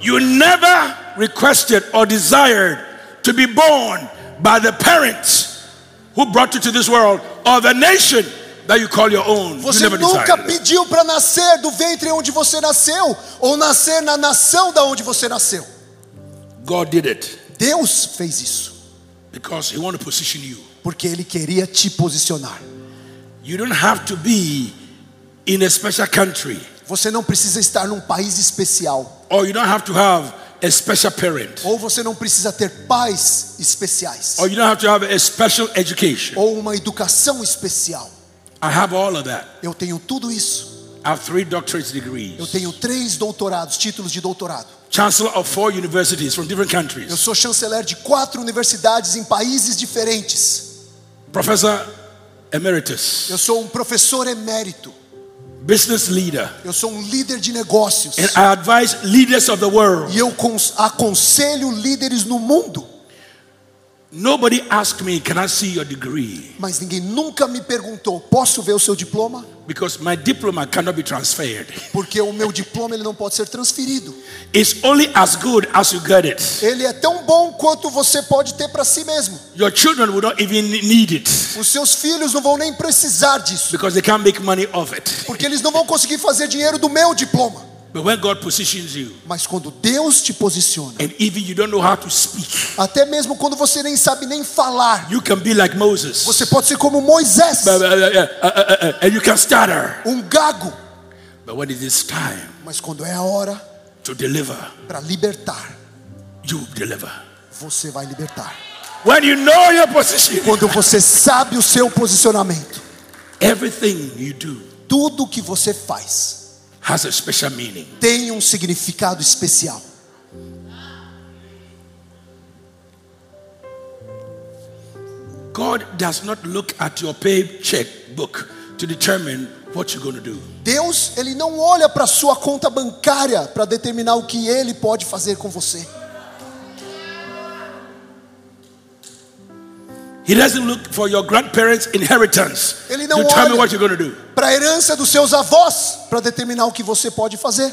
You never requested or desired to be born by the parents who brought you to this world or the nation that you call your own. You Você never nunca pediu para nascer do ventre onde você nasceu ou nascer na nação da onde você nasceu. God did it Deus fez isso because He wanted to position you. porque ele queria te posicionar. You don't have to be in a special country Você não precisa estar num país especial or you don't have to have a special parent ou você não precisa ter pais especiais or you don't have to have a special education. ou uma educação especial. I have all of that. Eu tenho tudo isso. I have three doctorate Eu degrees, tenho três doutorados, títulos de doutorado. chancellor of four universities from different Eu countries, sou chanceler de quatro universidades em países diferentes. professor emeritus, Eu sou um professor emérito, business leader. Eu sou um líder de negócios. And I advise leaders of the world. E eu cons- aconselho líderes no mundo. Nobody asked me, Can I see your degree? Mas ninguém nunca me perguntou: posso ver o seu diploma? Because my diploma cannot be transferred. Porque o meu diploma ele não pode ser transferido. It's only as good as you get it. Ele é tão bom quanto você pode ter para si mesmo. Your children will not even need it Os seus filhos não vão nem precisar disso, because they can't make money off it. porque eles não vão conseguir fazer dinheiro do meu diploma. But when God positions you, Mas quando Deus te posiciona, and even you don't know how to speak, até mesmo quando você nem sabe nem falar, you can be like Moses. você pode ser como Moisés, Uh, uh, uh, uh, uh, and you can stutter. um gago. But when it is time Mas quando é a hora to deliver, para libertar, you deliver. você vai libertar. When you know your position, Quando você sabe o seu posicionamento, everything you do tudo que você faz has a special meaning. tem um significado especial. God does not look at your paycheck book to determine what you're going to do. Deus, ele não olha para sua conta bancária para determinar o que ele pode fazer com você. He doesn't look for your grandparents' inheritance Ele não determine olha what you're going to do. para a herança dos seus avós para determinar o que você pode fazer.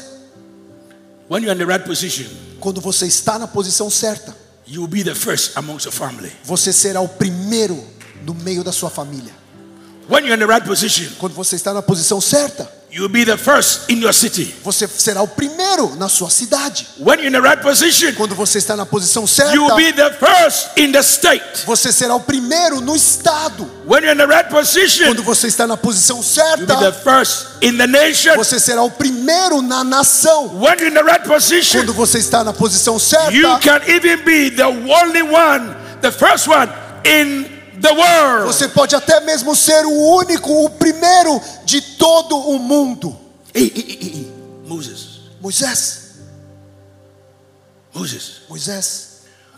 When you're in the right position, Quando você está na posição certa, you will be the first amongst your family. você será o primeiro no meio da sua família. When you're in the right position, Quando você está na posição certa, you be the first in your city. você será o primeiro na sua cidade. When you're in the right position, Quando você está na posição you certa, be the first in the state. você será o primeiro no estado. When you're in the right position, Quando você está na posição you'll be the certa, first in the nation. você será o primeiro na nação. When you're in the right position, Quando você está na posição you certa, can even be the only one, the first one in the world. você pode até mesmo ser o único, o primeiro de todo o mundo. Hey, hey, hey. Moses, Moisés, Moses, Moisés,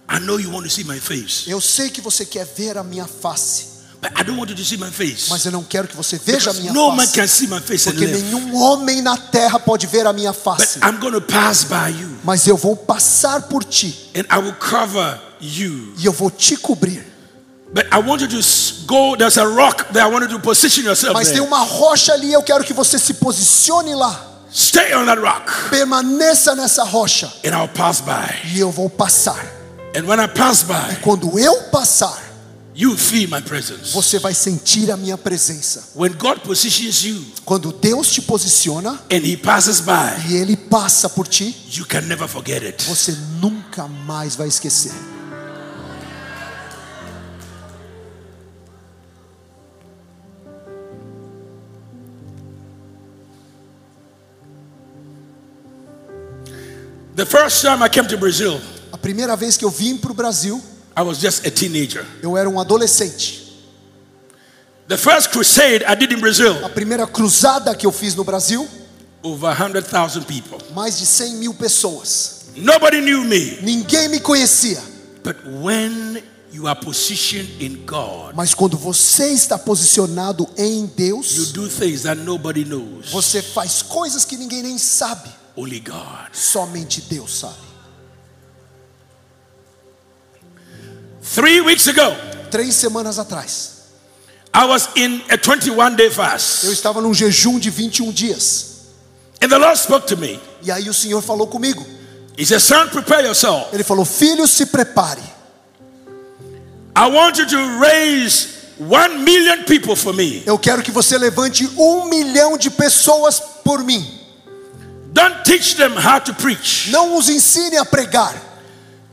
I know you want to see my face, eu sei que você quer ver a minha face, but I don't want you to see my face. mas eu não quero que você veja a Because minha no man face. can see my face and Porque live. nenhum homem na terra pode ver a minha But face. I'm going to pass by you Mas eu vou passar por ti and I will cover you. e eu vou te cobrir. Mas tem uma rocha ali, eu quero que você se posicione lá. Stay on that rock Permaneça nessa rocha and I'll pass by. e eu vou passar. And when I pass by, Quando eu passar, you feel my presence. você vai sentir a minha presença. When God positions you Quando Deus te posiciona and He passes by, e Ele passa por ti, you can never forget it. você nunca mais vai esquecer. The first time I came to Brazil, A primeira vez que eu vim para o Brasil, I was just a teenager. eu era um adolescente. The first crusade I did in Brazil, A primeira cruzada que eu fiz no Brasil, over 100,000 people. mais de 100 mil pessoas. Nobody knew me. Ninguém me conhecia. But when you are positioned in God, Mas quando você está posicionado em you Deus, do things that nobody knows. você faz coisas que ninguém nem sabe. Only God. Somente Deus sabe. Three weeks ago, Três semanas atrás, I was in a 21 day eu fast. estava num jejum de 21 dias. And the Lord spoke to me. E aí o Senhor falou comigo. He said, Son, prepare yourself. Ele falou: Filho, se prepare. I want you to raise one million people for me. Eu quero que você levante um milhão de pessoas por mim. Don't teach them how to preach. Não os ensine a pregar.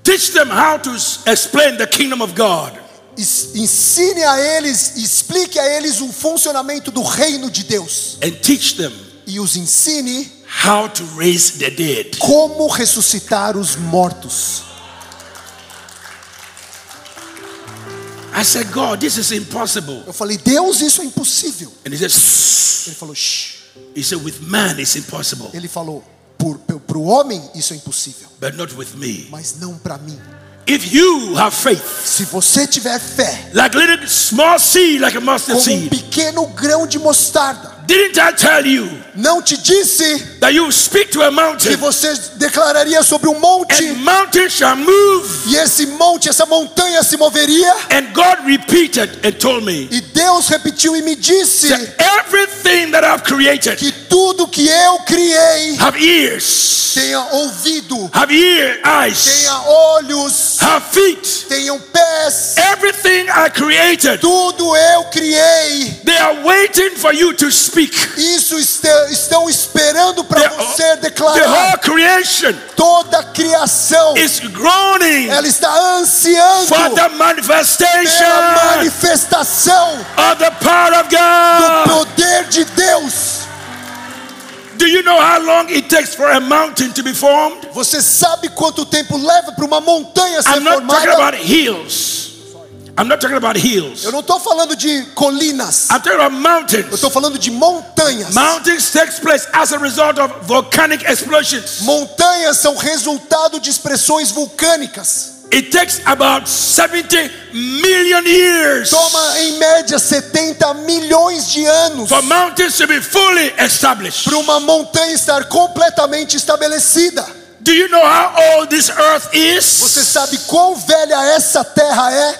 Teach them how to explain the kingdom of God. Ensine a eles, explique a eles o funcionamento do reino de Deus. And teach them E os ensine how to raise the dead. como ressuscitar os mortos. I said, God, this is impossible. Eu falei, Deus, isso é impossível. And he said. Ele falou, Shh. He said, with man it's impossible, Ele falou, para o homem isso é impossível, but not with me. mas não para mim. If you have faith, Se você tiver fé, like little small seed, like a mustard como um pequeno grão de mostarda, Didn't I tell you Não te disse that you speak to a que mountain você declararia sobre um monte and mountain shall move? e esse monte, essa montanha se moveria? And God repeated and told me E Deus repetiu e me disse que tudo que eu criei have ears, tenha ouvido, have ear, eyes, tenha olhos, have feet. tenham pés. Everything I created, Tudo eu criei. they are waiting for you to speak. Isso este- estão esperando para você the whole declarar. creation Toda a criação, is groaning ela está ansiando for the pela manifestation manifestação of the power of do God. poder de Deus. Do you know how long it takes for a mountain to be formed? Você sabe quanto tempo leva para uma montanha ser I'm not talking formada? about hills. I'm not talking about hills. Eu não estou falando de colinas. I'm talking about Eu mountains. estou falando de montanhas. Mountains takes place as a result of volcanic explosions. Montanhas são resultado de expressões vulcânicas. It takes about 70 million years Toma em média 70 milhões de anos for mountains to be fully established. para uma montanha estar completamente estabelecida. Do you know how old this earth Você is? sabe quão velha essa terra é?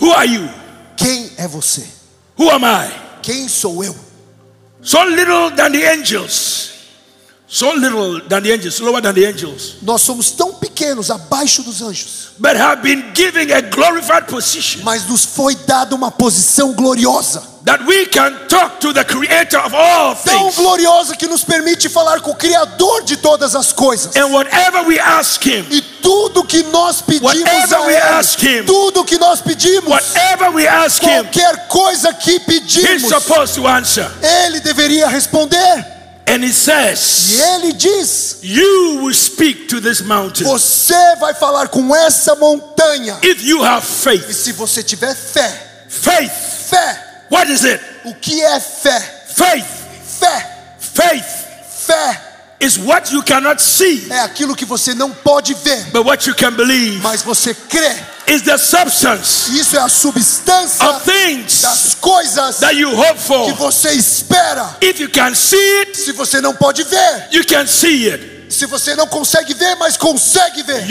Who are you? É você? Who am I? Quem sou eu? So little than the angels. So little than the angels, lower than the angels. Nós somos tão pequenos abaixo dos anjos, But have been given a glorified position mas nos foi dada uma posição gloriosa. that we can talk to the creator of all Tão things. gloriosa que nos permite falar com o Criador de todas as coisas. And whatever we ask him, E tudo que nós pedimos Whatever a we Ele, ask him, tudo que nós pedimos, whatever we ask him, qualquer coisa que he's pedimos, supposed to answer. Ele deveria responder. And he E says, Ele diz: You will speak to this mountain. Você vai falar com essa montanha. If you have E faith, se você tiver fé, faith, fé, what is it? o que é fé? Faith, Fé, faith. Fé is what you cannot see, é aquilo que você não pode ver, but what you can believe. mas você crê. Is the substance Isso é a substância of things das coisas that you hope que for. você espera. If you can see it, Se você não pode ver, you can see it. Se você não consegue ver, mas consegue ver,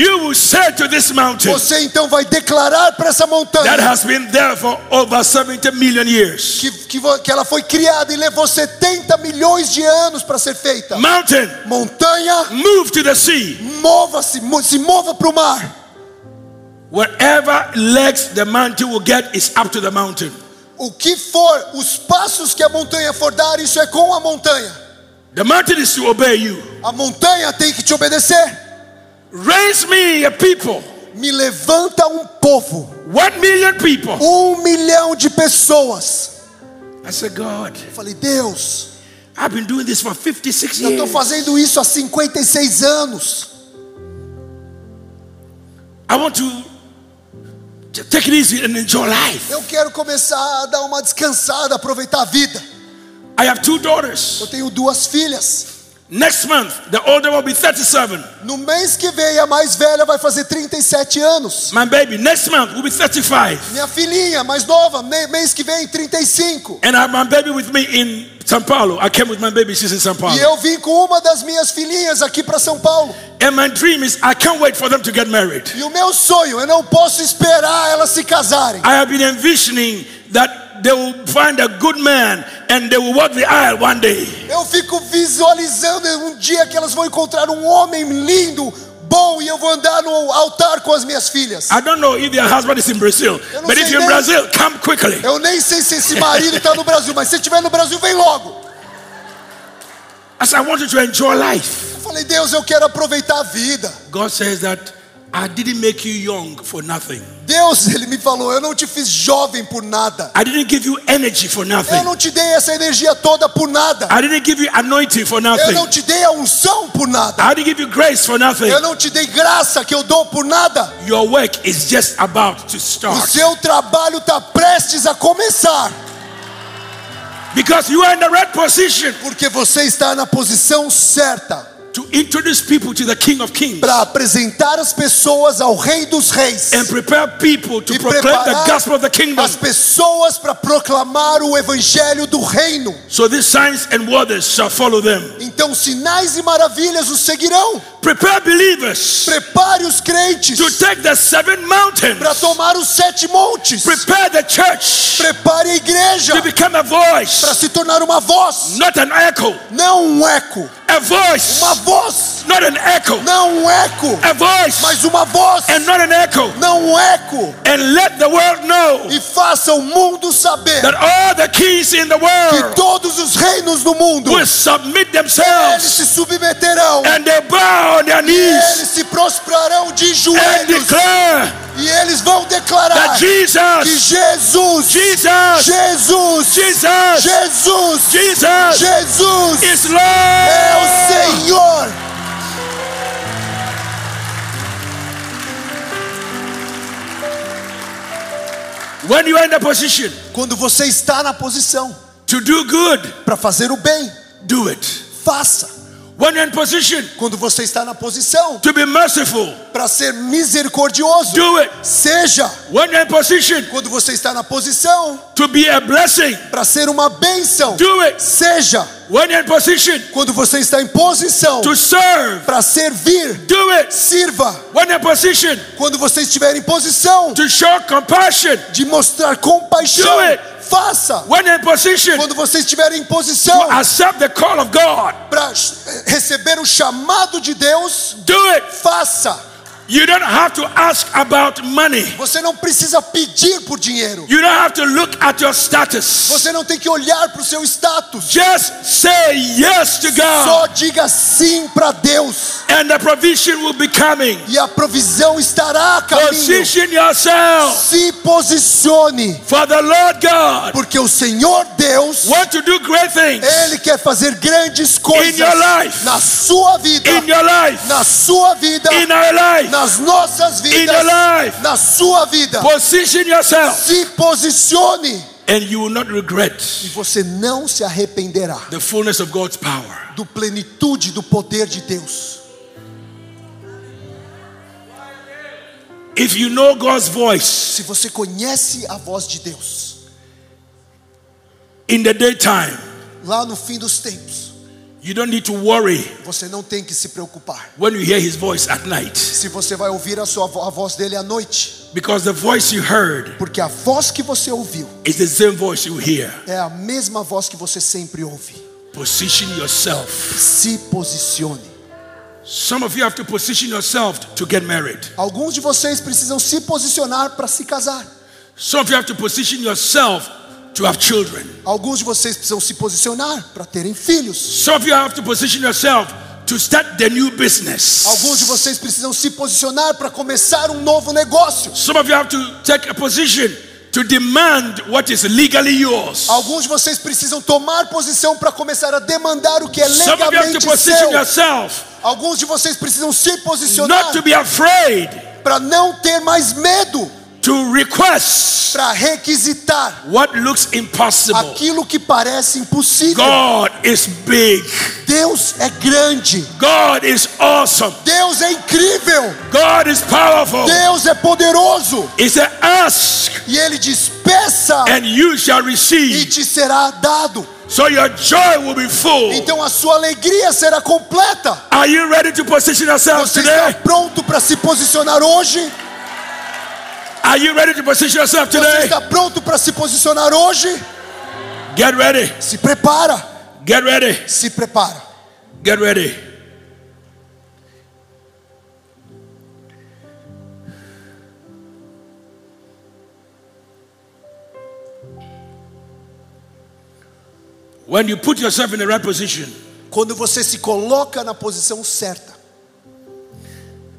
mountain você então vai declarar para essa that montanha has been there for over 70 million years. que, que, que ela foi criada e levou 70 milhões de anos para ser feita. Mountain, Montanha, move to the sea. mova-se, mo- se mova para o mar. Whatever legs the mountain will get is up to the mountain. O que for, os passos que a montanha for dar, isso é com a montanha. The mountain is to obey you. A montanha tem que te obedecer. Raise me a people, Me levanta um povo, one million people. um milhão de pessoas. I said, God, Eu falei, Deus, I've been doing this for 56 eu estou years. fazendo isso há 56 anos. I want to take it easy and enjoy life. Eu quero começar a dar uma descansada, aproveitar a vida. I have two daughters. Eu tenho duas filhas. Next month, the older will be 37. No mês que vem, a mais velha vai fazer 37 anos. My baby, next month, will be 35. Minha filhinha, mais nova, mês que vem, 35. And I have my baby with me in Sao Paulo. I came with my baby, she's in Sao Paulo. E eu vim com uma das minhas filhinhas aqui para São Paulo. And my dream is I can't wait for them to get married. E o meu sonho, eu não posso esperar elas se casarem. I have been envisioning that they will find a good man and they will walk the aisle one day. Eu fico visualizando um dia que elas vão encontrar um homem lindo, bom, e eu vou andar no altar com as minhas filhas. I don't know if their husband is in Brazil, but if you're in Brazil, come quickly. Eu nem sei se esse marido está no Brasil, mas se estiver no Brasil, vem logo. As I want you to enjoy life. Eu falei, Deus, eu quero aproveitar a vida. God says that I didn't make you young for nothing. Deus, ele me falou, eu não te fiz jovem por nada. I didn't give you energy for Eu nothing. não te dei essa energia toda por nada. I didn't give you anointing for Eu nothing. não te dei a unção por nada. I didn't give you grace for nothing. Eu não te dei graça que eu dou por nada. Your work is just about to O start. seu trabalho está prestes a começar. Because you are in the right position Porque você está na posição certa to introduce people to the King of Kings para apresentar as pessoas ao Rei dos Reis and prepare people to e proclaim the gospel of the kingdom. as pessoas para proclamar o evangelho do reino. So these signs and wonders shall follow them. Então sinais e maravilhas os seguirão. Prepare believers Prepare os crentes to take the seven mountains. para tomar os sete montes. Prepare the church Prepare a igreja to become a para voice, se tornar uma voz, not an echo. não um eco. A voice, Uma voz, not an echo. não um eco, A voice, mas uma voz, and not an echo. não um eco. And let the world know E faça o mundo saber that all the kings in the que world todos os reinos do mundo will submit eles themselves se submeterão, and they bow on their knees eles se prostrarão de and joelhos declare e eles vão declarar que Jesus, Jesus, Jesus, Jesus, Jesus, Jesus, Jesus Jesus é o Senhor. When you are in the position Quando você está na posição to do good, para fazer o bem, do it. faça. When you're in position Quando você está na posição to be merciful, para ser misericordioso, do it. seja. When you're in position Quando você está na posição to be a blessing, para ser uma bênção, do it. seja. When you're in position Quando você está em posição to serve, para servir, do it. sirva. When you're in position Quando você estiver em posição to show compassion, de mostrar compaixão, Do it. Faça. when you're in position Quando você estiver em to posição accept the call of God, para receber o chamado de Deus, do it. faça. You don't have to ask about money. Você não precisa pedir por dinheiro. You don't have to look at your status. Você não tem que olhar para o seu status. Just say yes to God, Só diga sim para Deus and the provision will be coming. e a provisão estará a caminho. Position yourself Se posicione, for the Lord God. porque o Senhor Deus, Want to do great things Ele quer fazer grandes coisas In your life. na sua vida, in your life, na sua vida, in our life. Nas nossas vidas, life. na sua vida. Position yourself, Se posicione and you will not regret e você não se arrependerá the fullness of God's power. do plenitude do poder de Deus. If you know God's voice Se você conhece a voz de Deus, in the daytime, lá no fim dos tempos, you don't need to worry você não tem que se preocupar. when you hear His voice at night, Se você vai ouvir a, sua, a voz dele à noite, because the voice you heard porque a voz que você ouviu is the same voice you hear. é a mesma voz que você sempre ouve. Position yourself. Se posicione. Some of you have to position yourself to get married. Alguns de vocês precisam se posicionar para se casar. Some of you have to position yourself to have children. Alguns de vocês precisam se posicionar para terem filhos. Some of you have to position yourself to start the new business. Alguns de vocês precisam se posicionar para começar um novo negócio. Some of you have to take a position to demand what is legally yours. Alguns de vocês precisam tomar posição para começar a demandar o que é Some of you have to legalmente position seu. yourself Alguns de vocês precisam se posicionar not to be afraid para não ter mais medo, to request para requisitar what looks impossible. aquilo que parece impossível. God is big. Deus é grande. God is awesome. Deus é incrível. God is powerful. Deus é poderoso. He said, Ask E ele diz: peça and you shall e receive. te será dado. So your joy will be full. Então a sua alegria será completa. Are you ready to position yourself Você está today? pronto para se posicionar hoje? Are you ready to position yourself Você today? está pronto para se posicionar hoje? Get ready. Se prepara. Get ready. Se prepara. Get ready. When you put yourself in the right position, Quando você se coloca na posição certa.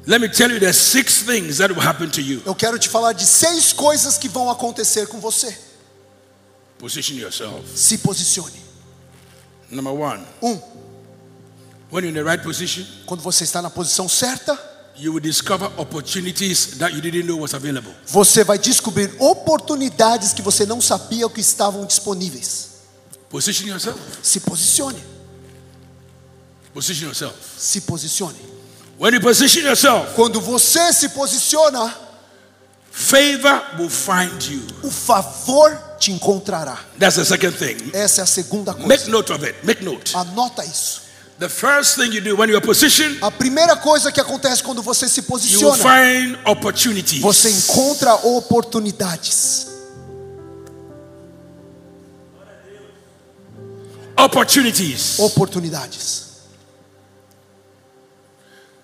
Let me tell you there's six things that will happen to you. Eu quero te falar de seis coisas que vão acontecer com você. Position yourself. Se posicione. Number one, Um, when you're in the right position, quando você está na posição certa, you will discover opportunities that you didn't know was available. você vai descobrir oportunidades que você não sabia que estavam disponíveis. Position yourself. Se posicione. Position yourself. Se posicione. When you position yourself, Quando você se posiciona, favor will find you. o favor te encontrará. That's the second thing. Essa é a segunda coisa. Make note of it. Make note. Anota isso. The first thing you do when you're positioned, A primeira coisa que acontece quando você se you posiciona, find opportunities. você encontra oportunidades. Opportunities. Oportunidades.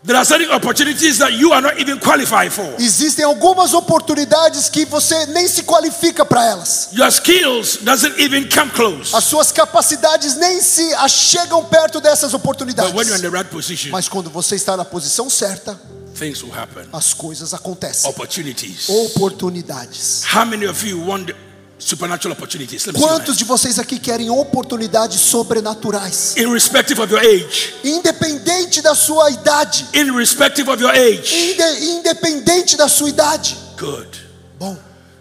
There are certain opportunities that you are not even qualified for. Existem algumas oportunidades que você nem se qualifica para elas. Your skills doesn't even come close. As suas capacidades nem se achegam perto dessas But oportunidades. when you're in the right position, Mas quando você está na posição certa, things will happen. as coisas acontecem. Opportunities. Oportunidades. How many of you want supernatural opportunities? Quantos de vocês aqui querem oportunidades sobrenaturais? Irrespective of your age, Independente da sua idade. irrespective of your age. Inde- independente da sua idade. Good. Bom,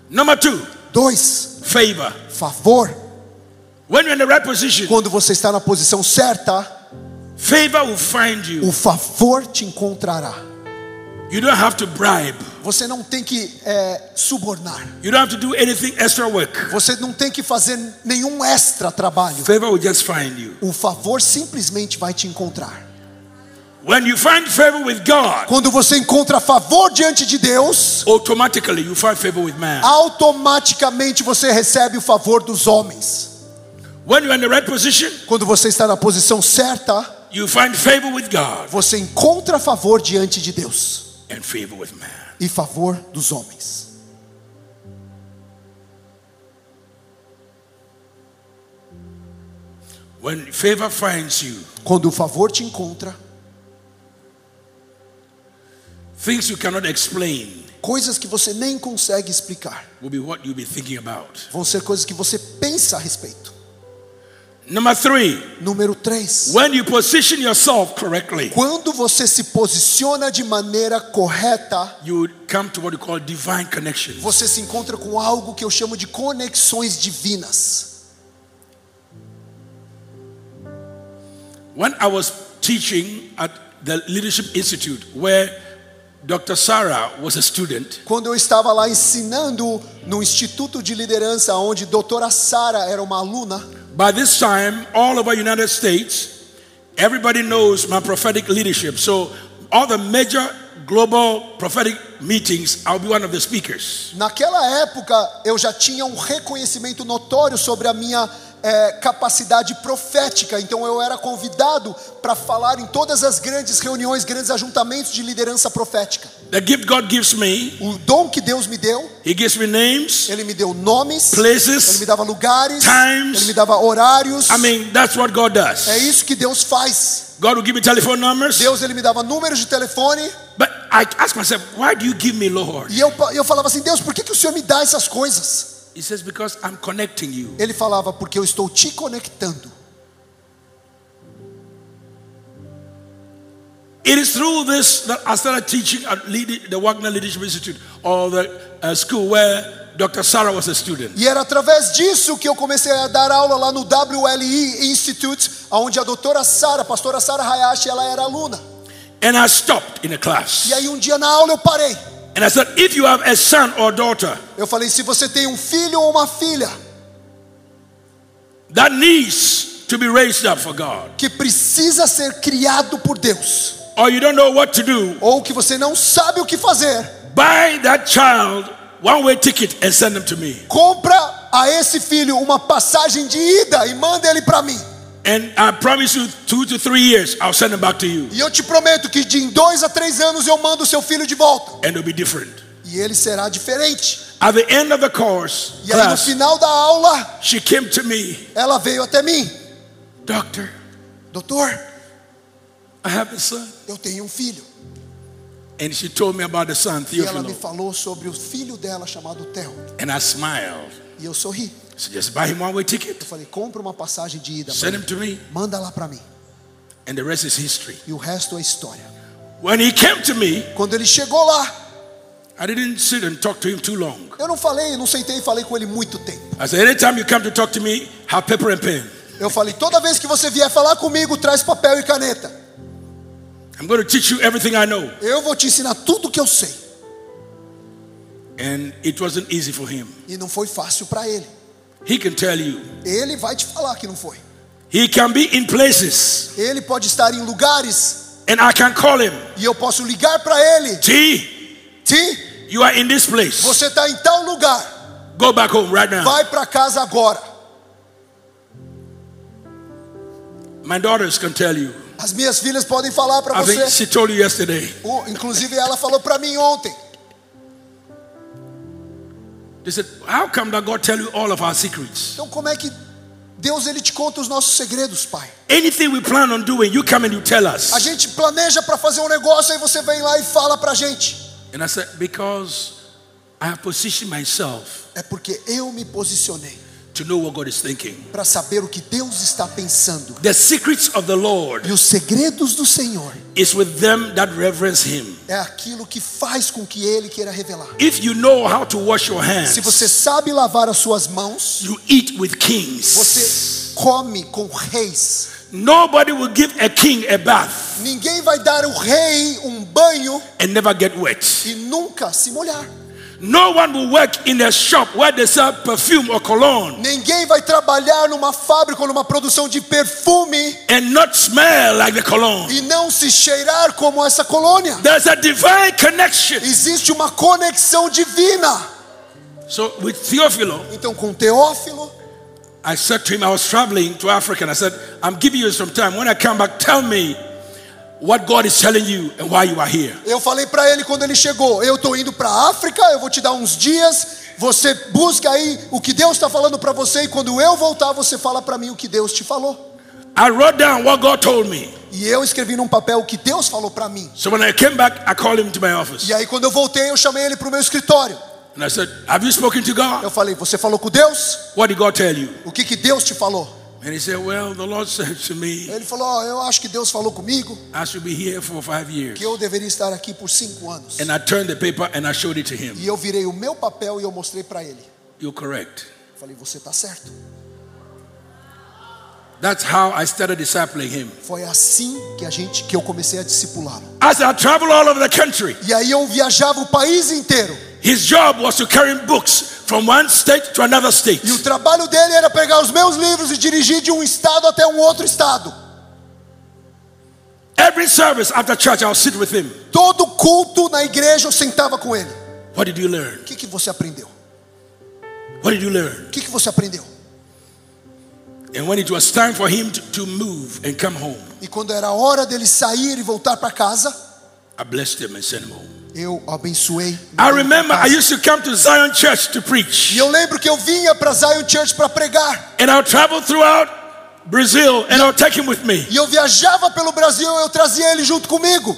Number two, dois, favor. favor. When you're in the right position, Quando você está na posição certa, favor will find you. o favor te encontrará. You don't have to bribe. Você não tem que é, subornar. You don't have to do anything extra work. Você não tem que fazer nenhum extra trabalho. Favor will just find you. O favor simplesmente vai te encontrar. When you find favor with God, Quando você encontra favor diante de Deus, automatically you find favor with man. automaticamente você recebe o favor dos homens. When you're in the right position, Quando você está na posição certa, you find favor with God você encontra favor diante de Deus and favor with man. e favor dos homens. When favor finds you, Quando o favor te encontra, things you cannot explain coisas que você nem consegue explicar will be what you'll be thinking about. vão ser coisas que você pensa a respeito. Number three, Número 3. when you position yourself correctly, Quando você se posiciona de maneira correta, you come to what we call divine connections. você se encontra com algo que eu chamo de conexões divinas. When I was teaching at the Leadership Institute, where Dr. Sarah was a student, Quando eu estava lá ensinando no Instituto de Liderança, onde a doutora Sara era uma aluna, by this time, all over United States, everybody knows my prophetic leadership. So all the major global prophetic meetings, I'll be one of the speakers. naquela época eu já tinha um reconhecimento notório sobre a minha eh, capacidade profética, então eu era convidado para falar em todas as grandes reuniões, grandes ajuntamentos de liderança profética. The gift God gives me, O dom que Deus me deu, He gives me names, Ele me deu nomes, places. Ele me dava lugares, times. Ele me dava horários. I mean, that's what God does. É isso que Deus faz. God will give me telephone numbers. Deus ele me dava números de telefone But I ask myself, why do you give me, Lord? e eu, eu falava assim, Deus, por que, que o Senhor me dá essas coisas? He says, because I'm connecting you. Ele falava, porque eu estou te conectando. It is through this that I started teaching at the Wagner Leadership Institute or the uh, school where Dr. Sarah was a student. E era através disso que eu comecei a dar aula lá no WLE Institute, onde a doutora Sara, a pastora Sara Hayashi, ela era aluna. And I stopped in a class. E aí um dia na aula eu parei. And I said, if you have a son or daughter Eu falei, se você tem um filho ou uma filha that needs to be raised up for God, que precisa ser criado por Deus, or you don't know what to do, ou que você não sabe o que fazer, buy that child one way ticket and send them to me. compra a esse filho uma passagem de ida e manda ele para mim. And I promise you, two to three years, I'll send them back to you. E eu te prometo que de em dois a três anos eu mando o seu filho de volta. And it'll be different. E ele será diferente. At the end of the course, E aí no class, final da aula, she came to me, ela veio até mim. Doctor, Doutor, I have a son. eu tenho um filho. And she told me about the son, E ela me Theophilo. falou sobre o filho dela chamado Theo. And I smiled. E eu sorri. Just buy him one way Eu ticket, falei, compra uma passagem de ida. send him to me, Manda lá para mim. and the rest is history. E o resto é história. When he came to me, Quando ele chegou lá, I didn't sit and talk to him too long. eu não falei, não sentei e falei com ele muito tempo. I said, anytime you come to talk to me, have paper and pen. Eu falei, toda vez que você vier falar comigo, traz papel e caneta. I'm going to teach you everything I know. Eu vou te ensinar tudo que eu sei. And it wasn't easy for him. E não foi fácil para ele. He can tell you. Ele vai te falar que não foi. He can be in places, Ele pode estar em lugares and I can call him. e eu posso ligar para ele. T, Ti, you are in this place. você está em tal lugar. Go back home right now. Vai para casa agora. My daughters can tell you. As minhas filhas podem falar para você. she told you yesterday. Inclusive ela falou para mim ontem. They said, How come that God tell you all of our secrets? Então como é que Deus ele te conta os nossos segredos, pai? Anything we plan on doing, you come and you tell A us. gente planeja para fazer um negócio aí você vem lá e fala pra gente. And I said, Because I have positioned myself É porque eu me posicionei to know what God is thinking. para saber o que Deus está pensando. The secrets of the Lord E os segredos do Senhor is with them that reverence Him. é aquilo que faz com que ele queira revelar. If you know how to wash your Se você hands, sabe lavar as suas mãos, you eat with kings. você come com reis. Nobody will give a king a bath Ninguém vai dar o rei um banho and never get wet. e nunca se molhar. No one will work in a shop where they sell perfume or cologne Ninguém vai trabalhar numa fábrica ou numa produção de perfume and not smell like the cologne. e não se cheirar como essa colônia. There's a divine connection. Existe uma conexão divina. So with Theophilo, Então, com Teófilo, I said to him, I was traveling to Africa and I said, I'm giving you some time. When I come back, tell me what God is telling you and why you are here. eu falei para ele quando ele chegou: Eu estou indo para a África, eu vou te dar uns dias. Você busca aí o que Deus está falando para você, e quando eu voltar, você fala para mim o que Deus te falou. I wrote down what God told me. E eu escrevi num papel o que Deus falou para mim. So when I came back, I called him to my office. E aí, quando eu voltei, eu chamei ele para o meu escritório. And I said, Have you spoken to God? Eu falei: Você falou com Deus? What did God tell you? O que, que Deus te falou? And he said, Well, the Lord said to me, Ele falou: "Ó, Eu acho que Deus falou comigo I should be here for five years. que eu deveria estar aqui por cinco anos. And I turned the paper and I showed it to him. E eu virei o meu papel e eu mostrei para ele. You're correct. Eu falei: Você está certo. That's how I started discipling him. Foi assim que a gente que eu comecei a discipulá-lo. As I traveled all over the country, E aí eu viajava o país inteiro. his job was to carry books from one state to another state. E o trabalho dele era pegar os meus livros e dirigir de um estado até um outro estado. Every service after church, I'll sit with him. Todo culto na igreja eu sentava com ele. What did you learn? O que, que você aprendeu? What did you learn? O que, que você aprendeu? E quando era hora dele sair e voltar para casa, I blessed him and sent him home. eu abençoei. I remember I used to come to Zion Church to preach. E eu lembro que eu vinha para Zion Church para pregar. And I'll travel throughout Brazil and I'll take him with me. E eu viajava pelo Brasil, eu trazia ele junto comigo.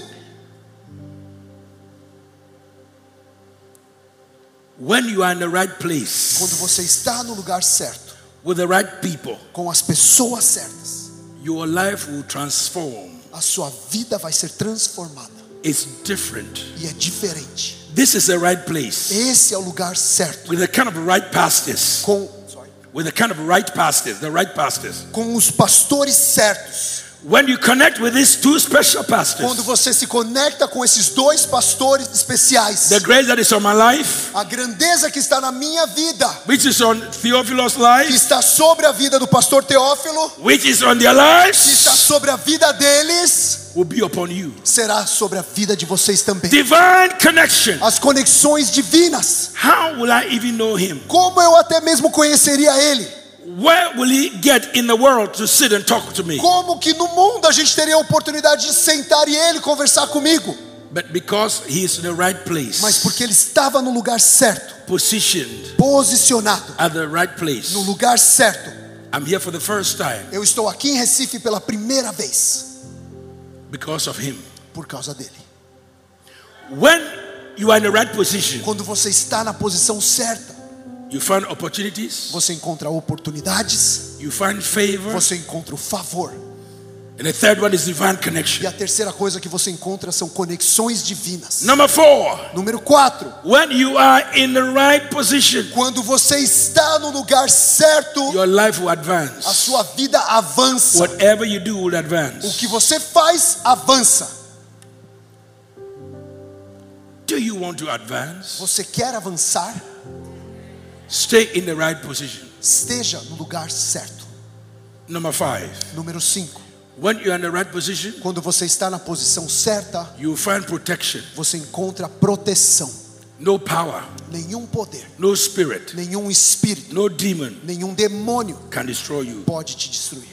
When you are in the right place Quando você está no lugar certo, with the right people, com as pessoas certas, your life will transform. a sua vida vai ser transformada. It's different. E é diferente. This is the right place Esse é o lugar certo. with the kind of right pastors, Com, with the kind of right pastors, the right pastors. com os pastores certos. When you connect with these two special Quando você se conecta com esses dois pastores especiais, the grace that is on my life, a grandeza que está na minha vida, which is on Theophilus' que life, está sobre a vida do pastor Teófilo, which is on their que está lives, sobre a vida deles, will be upon you. será sobre a vida de vocês também. Divine connection. As conexões divinas. How will I even know him? Como eu até mesmo conheceria ele? Where will he get in the world to sit and talk to me? Como que no mundo a gente teria a oportunidade de sentar e ele conversar comigo? But because he is in the right Mas place, porque ele estava no lugar certo, positioned posicionado at the right place, no lugar certo. I'm here for the first time Eu estou aqui em Recife pela primeira vez because of him. por causa dele. When you are in the right position, Quando você está na posição certa, you find opportunities, você encontra oportunidades, you find favor, você encontra o favor, And the third one is divine E connection. a terceira coisa que você encontra são conexões divinas. Number four, Número 4. when you are in the right position, Quando você está no lugar certo, your life will a advance. sua vida avança. Whatever you do will O advance. que você faz, avança. Do you want to advance? Você quer avançar? Stay in the right position. Esteja no lugar certo. Number five, Número 5. when you're in the right position, Quando você está na posição certa, you find protection. você encontra proteção. No power, Nenhum poder, no spirit, nenhum espírito, no demon nenhum demônio can destroy you. pode te destruir.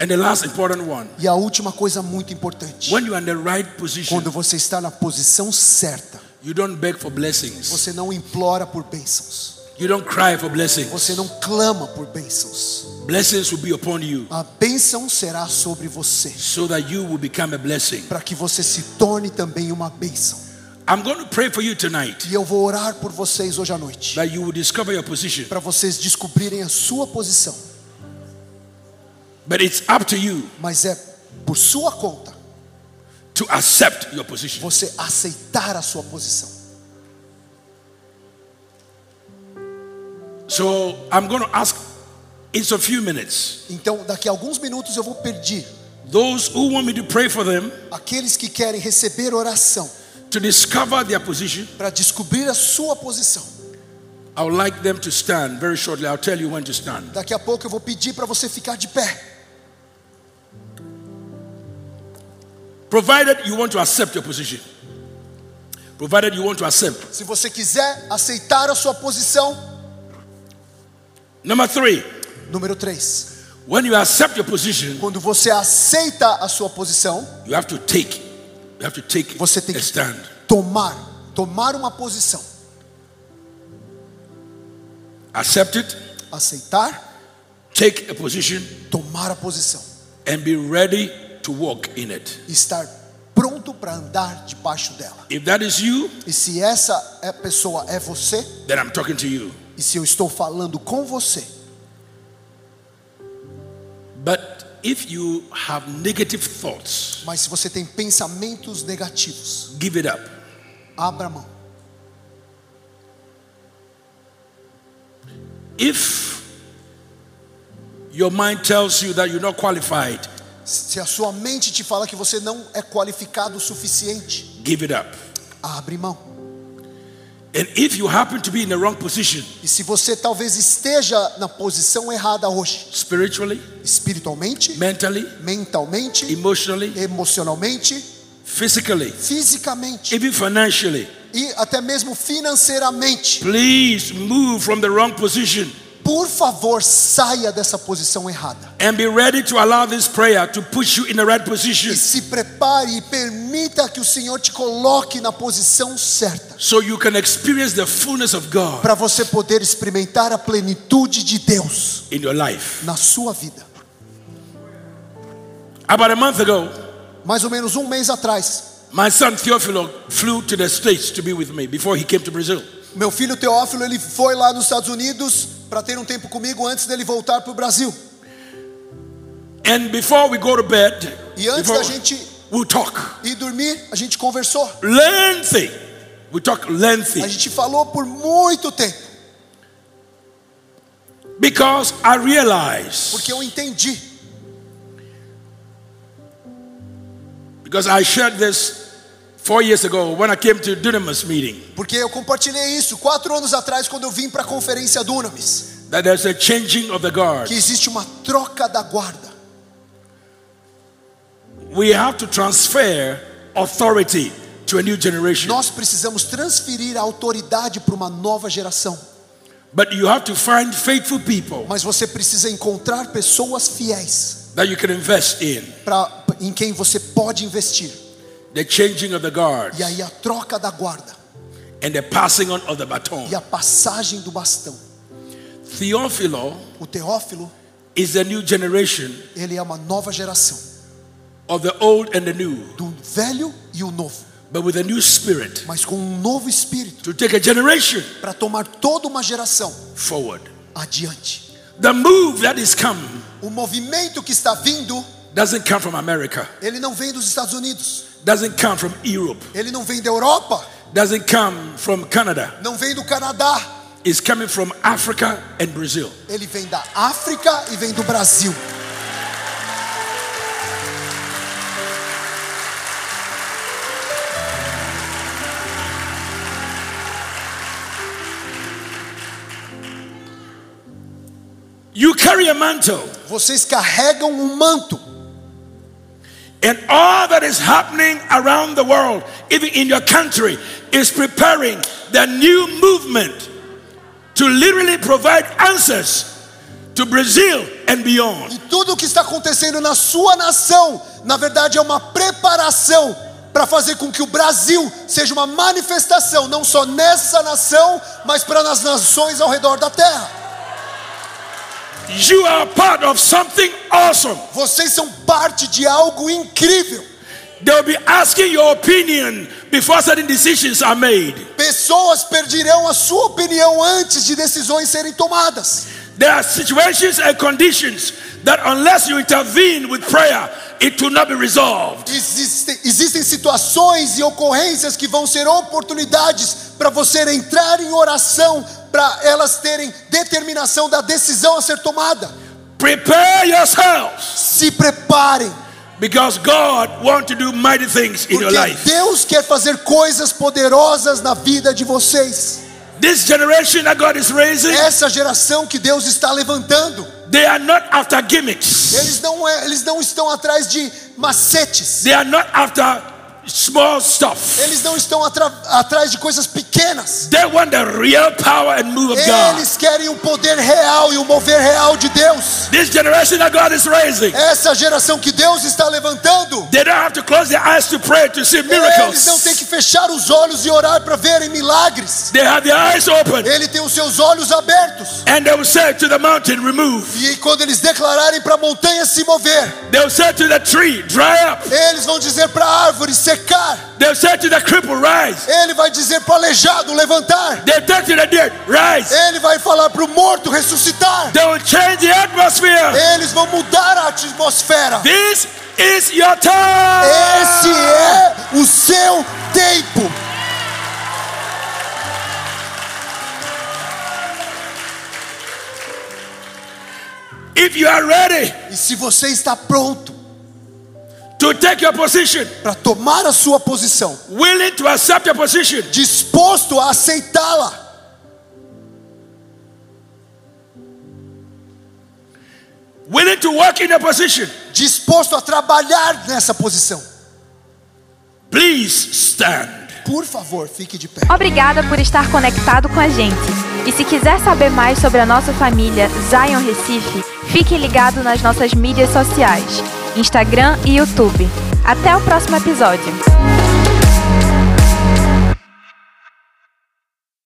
And the last important one, E a última coisa muito importante: when you're in the right position, quando você está na posição certa, you don't beg for blessings. você não implora por bênçãos, You don't cry for blessings. você não clama por bênçãos. Blessings will be upon you A bênção será sobre você, so that you will become a blessing. para que você se torne também uma bênção. I'm going to pray for you tonight E eu vou orar por vocês hoje à noite, that you will discover your position. para vocês descobrirem a sua posição. But it's up to you Mas é por sua conta to accept your position. você aceitar a sua posição. So I'm going to ask in a few minutes Então, daqui a alguns minutos eu vou pedir those who want me to pray for them aqueles que querem receber oração to discover their position. para descobrir a sua posição. I would like them to stand very shortly. I'll tell you when to stand. Daqui a pouco eu vou pedir para você ficar de pé. Provided you want to accept your position. Provided you want to accept. Se você quiser aceitar a sua posição, Number three, número 3. when you accept your position, Quando você aceita a sua posição, you have to take. You have to take Você tem que- stand. tomar, tomar uma posição. Accept it, Aceitar, take a position, tomar a posição. and be ready to walk in it. Estar pronto para andar debaixo dela. If that is you, E se essa é- pessoa é você, then I'm talking to you. E se eu estou falando com você, But if you have negative thoughts, mas se você tem pensamentos negativos, give it up. abra mão. If your mind tells you that you're not qualified, Se a sua mente te fala que você não é qualificado o suficiente, give it up. abre mão. E se você talvez esteja na posição errada hoje, spiritually, espiritualmente, mentally, mentalmente, emotionally, emocionalmente, physically, fisicamente even financially, e até mesmo financeiramente, please move from the wrong position por favor, saia dessa posição errada. and be ready to allow this prayer to push you in the right position E se prepare e permita que o Senhor te coloque na posição certa, so you can experience the fullness of God para você poder experimentar a plenitude de Deus in your life. na sua vida. About a month ago, Mais ou menos um mês atrás, my son Theophilo flew to the States to be with me before he came to Brazil. meu filho Teófilo ele foi lá nos Estados Unidos para ter um tempo comigo antes dele voltar para o Brasil. And before we go to bed, E antes da gente we'll talk ir dormir, a gente conversou. lengthy. We talk lengthy A gente falou por muito tempo, because I realized porque eu entendi. because I shared this four years ago when I came to Dunamis meeting Porque eu compartilhei isso quatro anos atrás quando eu vim para a conferência Dunamis, that there's a changing of the guard. que existe uma troca da guarda. We have to transfer authority to a new generation. Nós precisamos transferir a autoridade para uma nova geração, But you have to find faithful people mas você precisa encontrar pessoas fiéis that you can invest in. para em quem você pode investir. The changing of the guard E aí a troca da guarda and the passing on of the baton. e a passagem do bastão. Theophilo O Teófilo, is a new generation ele é uma nova geração, of the old and the new, do velho e o novo, but with a new spirit mas com um novo espírito to take a generation para tomar toda uma geração forward. adiante. The move that is coming O movimento que está vindo doesn't come from America, Ele não vem dos Estados Unidos. doesn't come from Europe, Ele não vem da Europa. doesn't come from Canada. Não vem do Canadá. It's coming from Africa and Brazil. Ele vem da África e vem do Brasil. You carry a mantle, Vocês carregam um manto. And all that is happening around the world, even in your country, is preparing the new movement to literally provide answers to Brazil and beyond. E tudo o que está acontecendo na sua nação, na verdade, é uma preparação para fazer com que o Brasil seja uma manifestação, não só nessa nação, mas para nas nações ao redor da terra. You are part of something awesome. Vocês são parte de algo incrível. They'll be asking your opinion before certain decisions are made. Pessoas perderão a sua opinião antes de decisões serem tomadas. There are situations and conditions that, unless you intervene with prayer, it will not be resolved. Existem, existem situações e ocorrências que vão ser oportunidades para você entrar em oração, para elas terem determinação da decisão a ser tomada. Prepare yourselves Se preparem, because God wants to do mighty things in your porque life. Deus quer fazer coisas poderosas na vida de vocês. This generation that God is raising, Essa geração que Deus está levantando, they are not after gimmicks. eles não, é- eles não estão atrás de macetes, They are not after small stuff. eles não estão atrás de coisas pequenas. They want the real power and move of God. Eles querem o poder real e o mover real de Deus. This generation that God is raising, Essa geração que Deus está levantando, they don't have to close their eyes to pray to see eles não têm miracles. que fechar os olhos e orar para verem milagres. They have their eyes open Ele tem os seus olhos abertos. and they will say to the mountain, Remove. E quando eles declararem para a montanha se mover, They will say to the tree, Dry up. eles vão dizer para a árvore secar. They will say to the cripple, Rise. Ele vai dizer para o aleijado levantar. They tell to the dead, Rise. Ele vai falar para o morto ressuscitar. They will change the atmosphere. Eles vão mudar a atmosfera. This is your time. Esse é o seu tempo. If you are ready E se você está pronto to take your position, para tomar a sua posição, willing to accept your position, disposto a aceitá-la, willing to work in a position, disposto a trabalhar nessa posição, please stand. por favor, fique de pé. Obrigada por estar conectado com a gente. E se quiser saber mais sobre a nossa família Zion Recife, fique ligado nas nossas mídias sociais, Instagram e YouTube. Até o próximo episódio.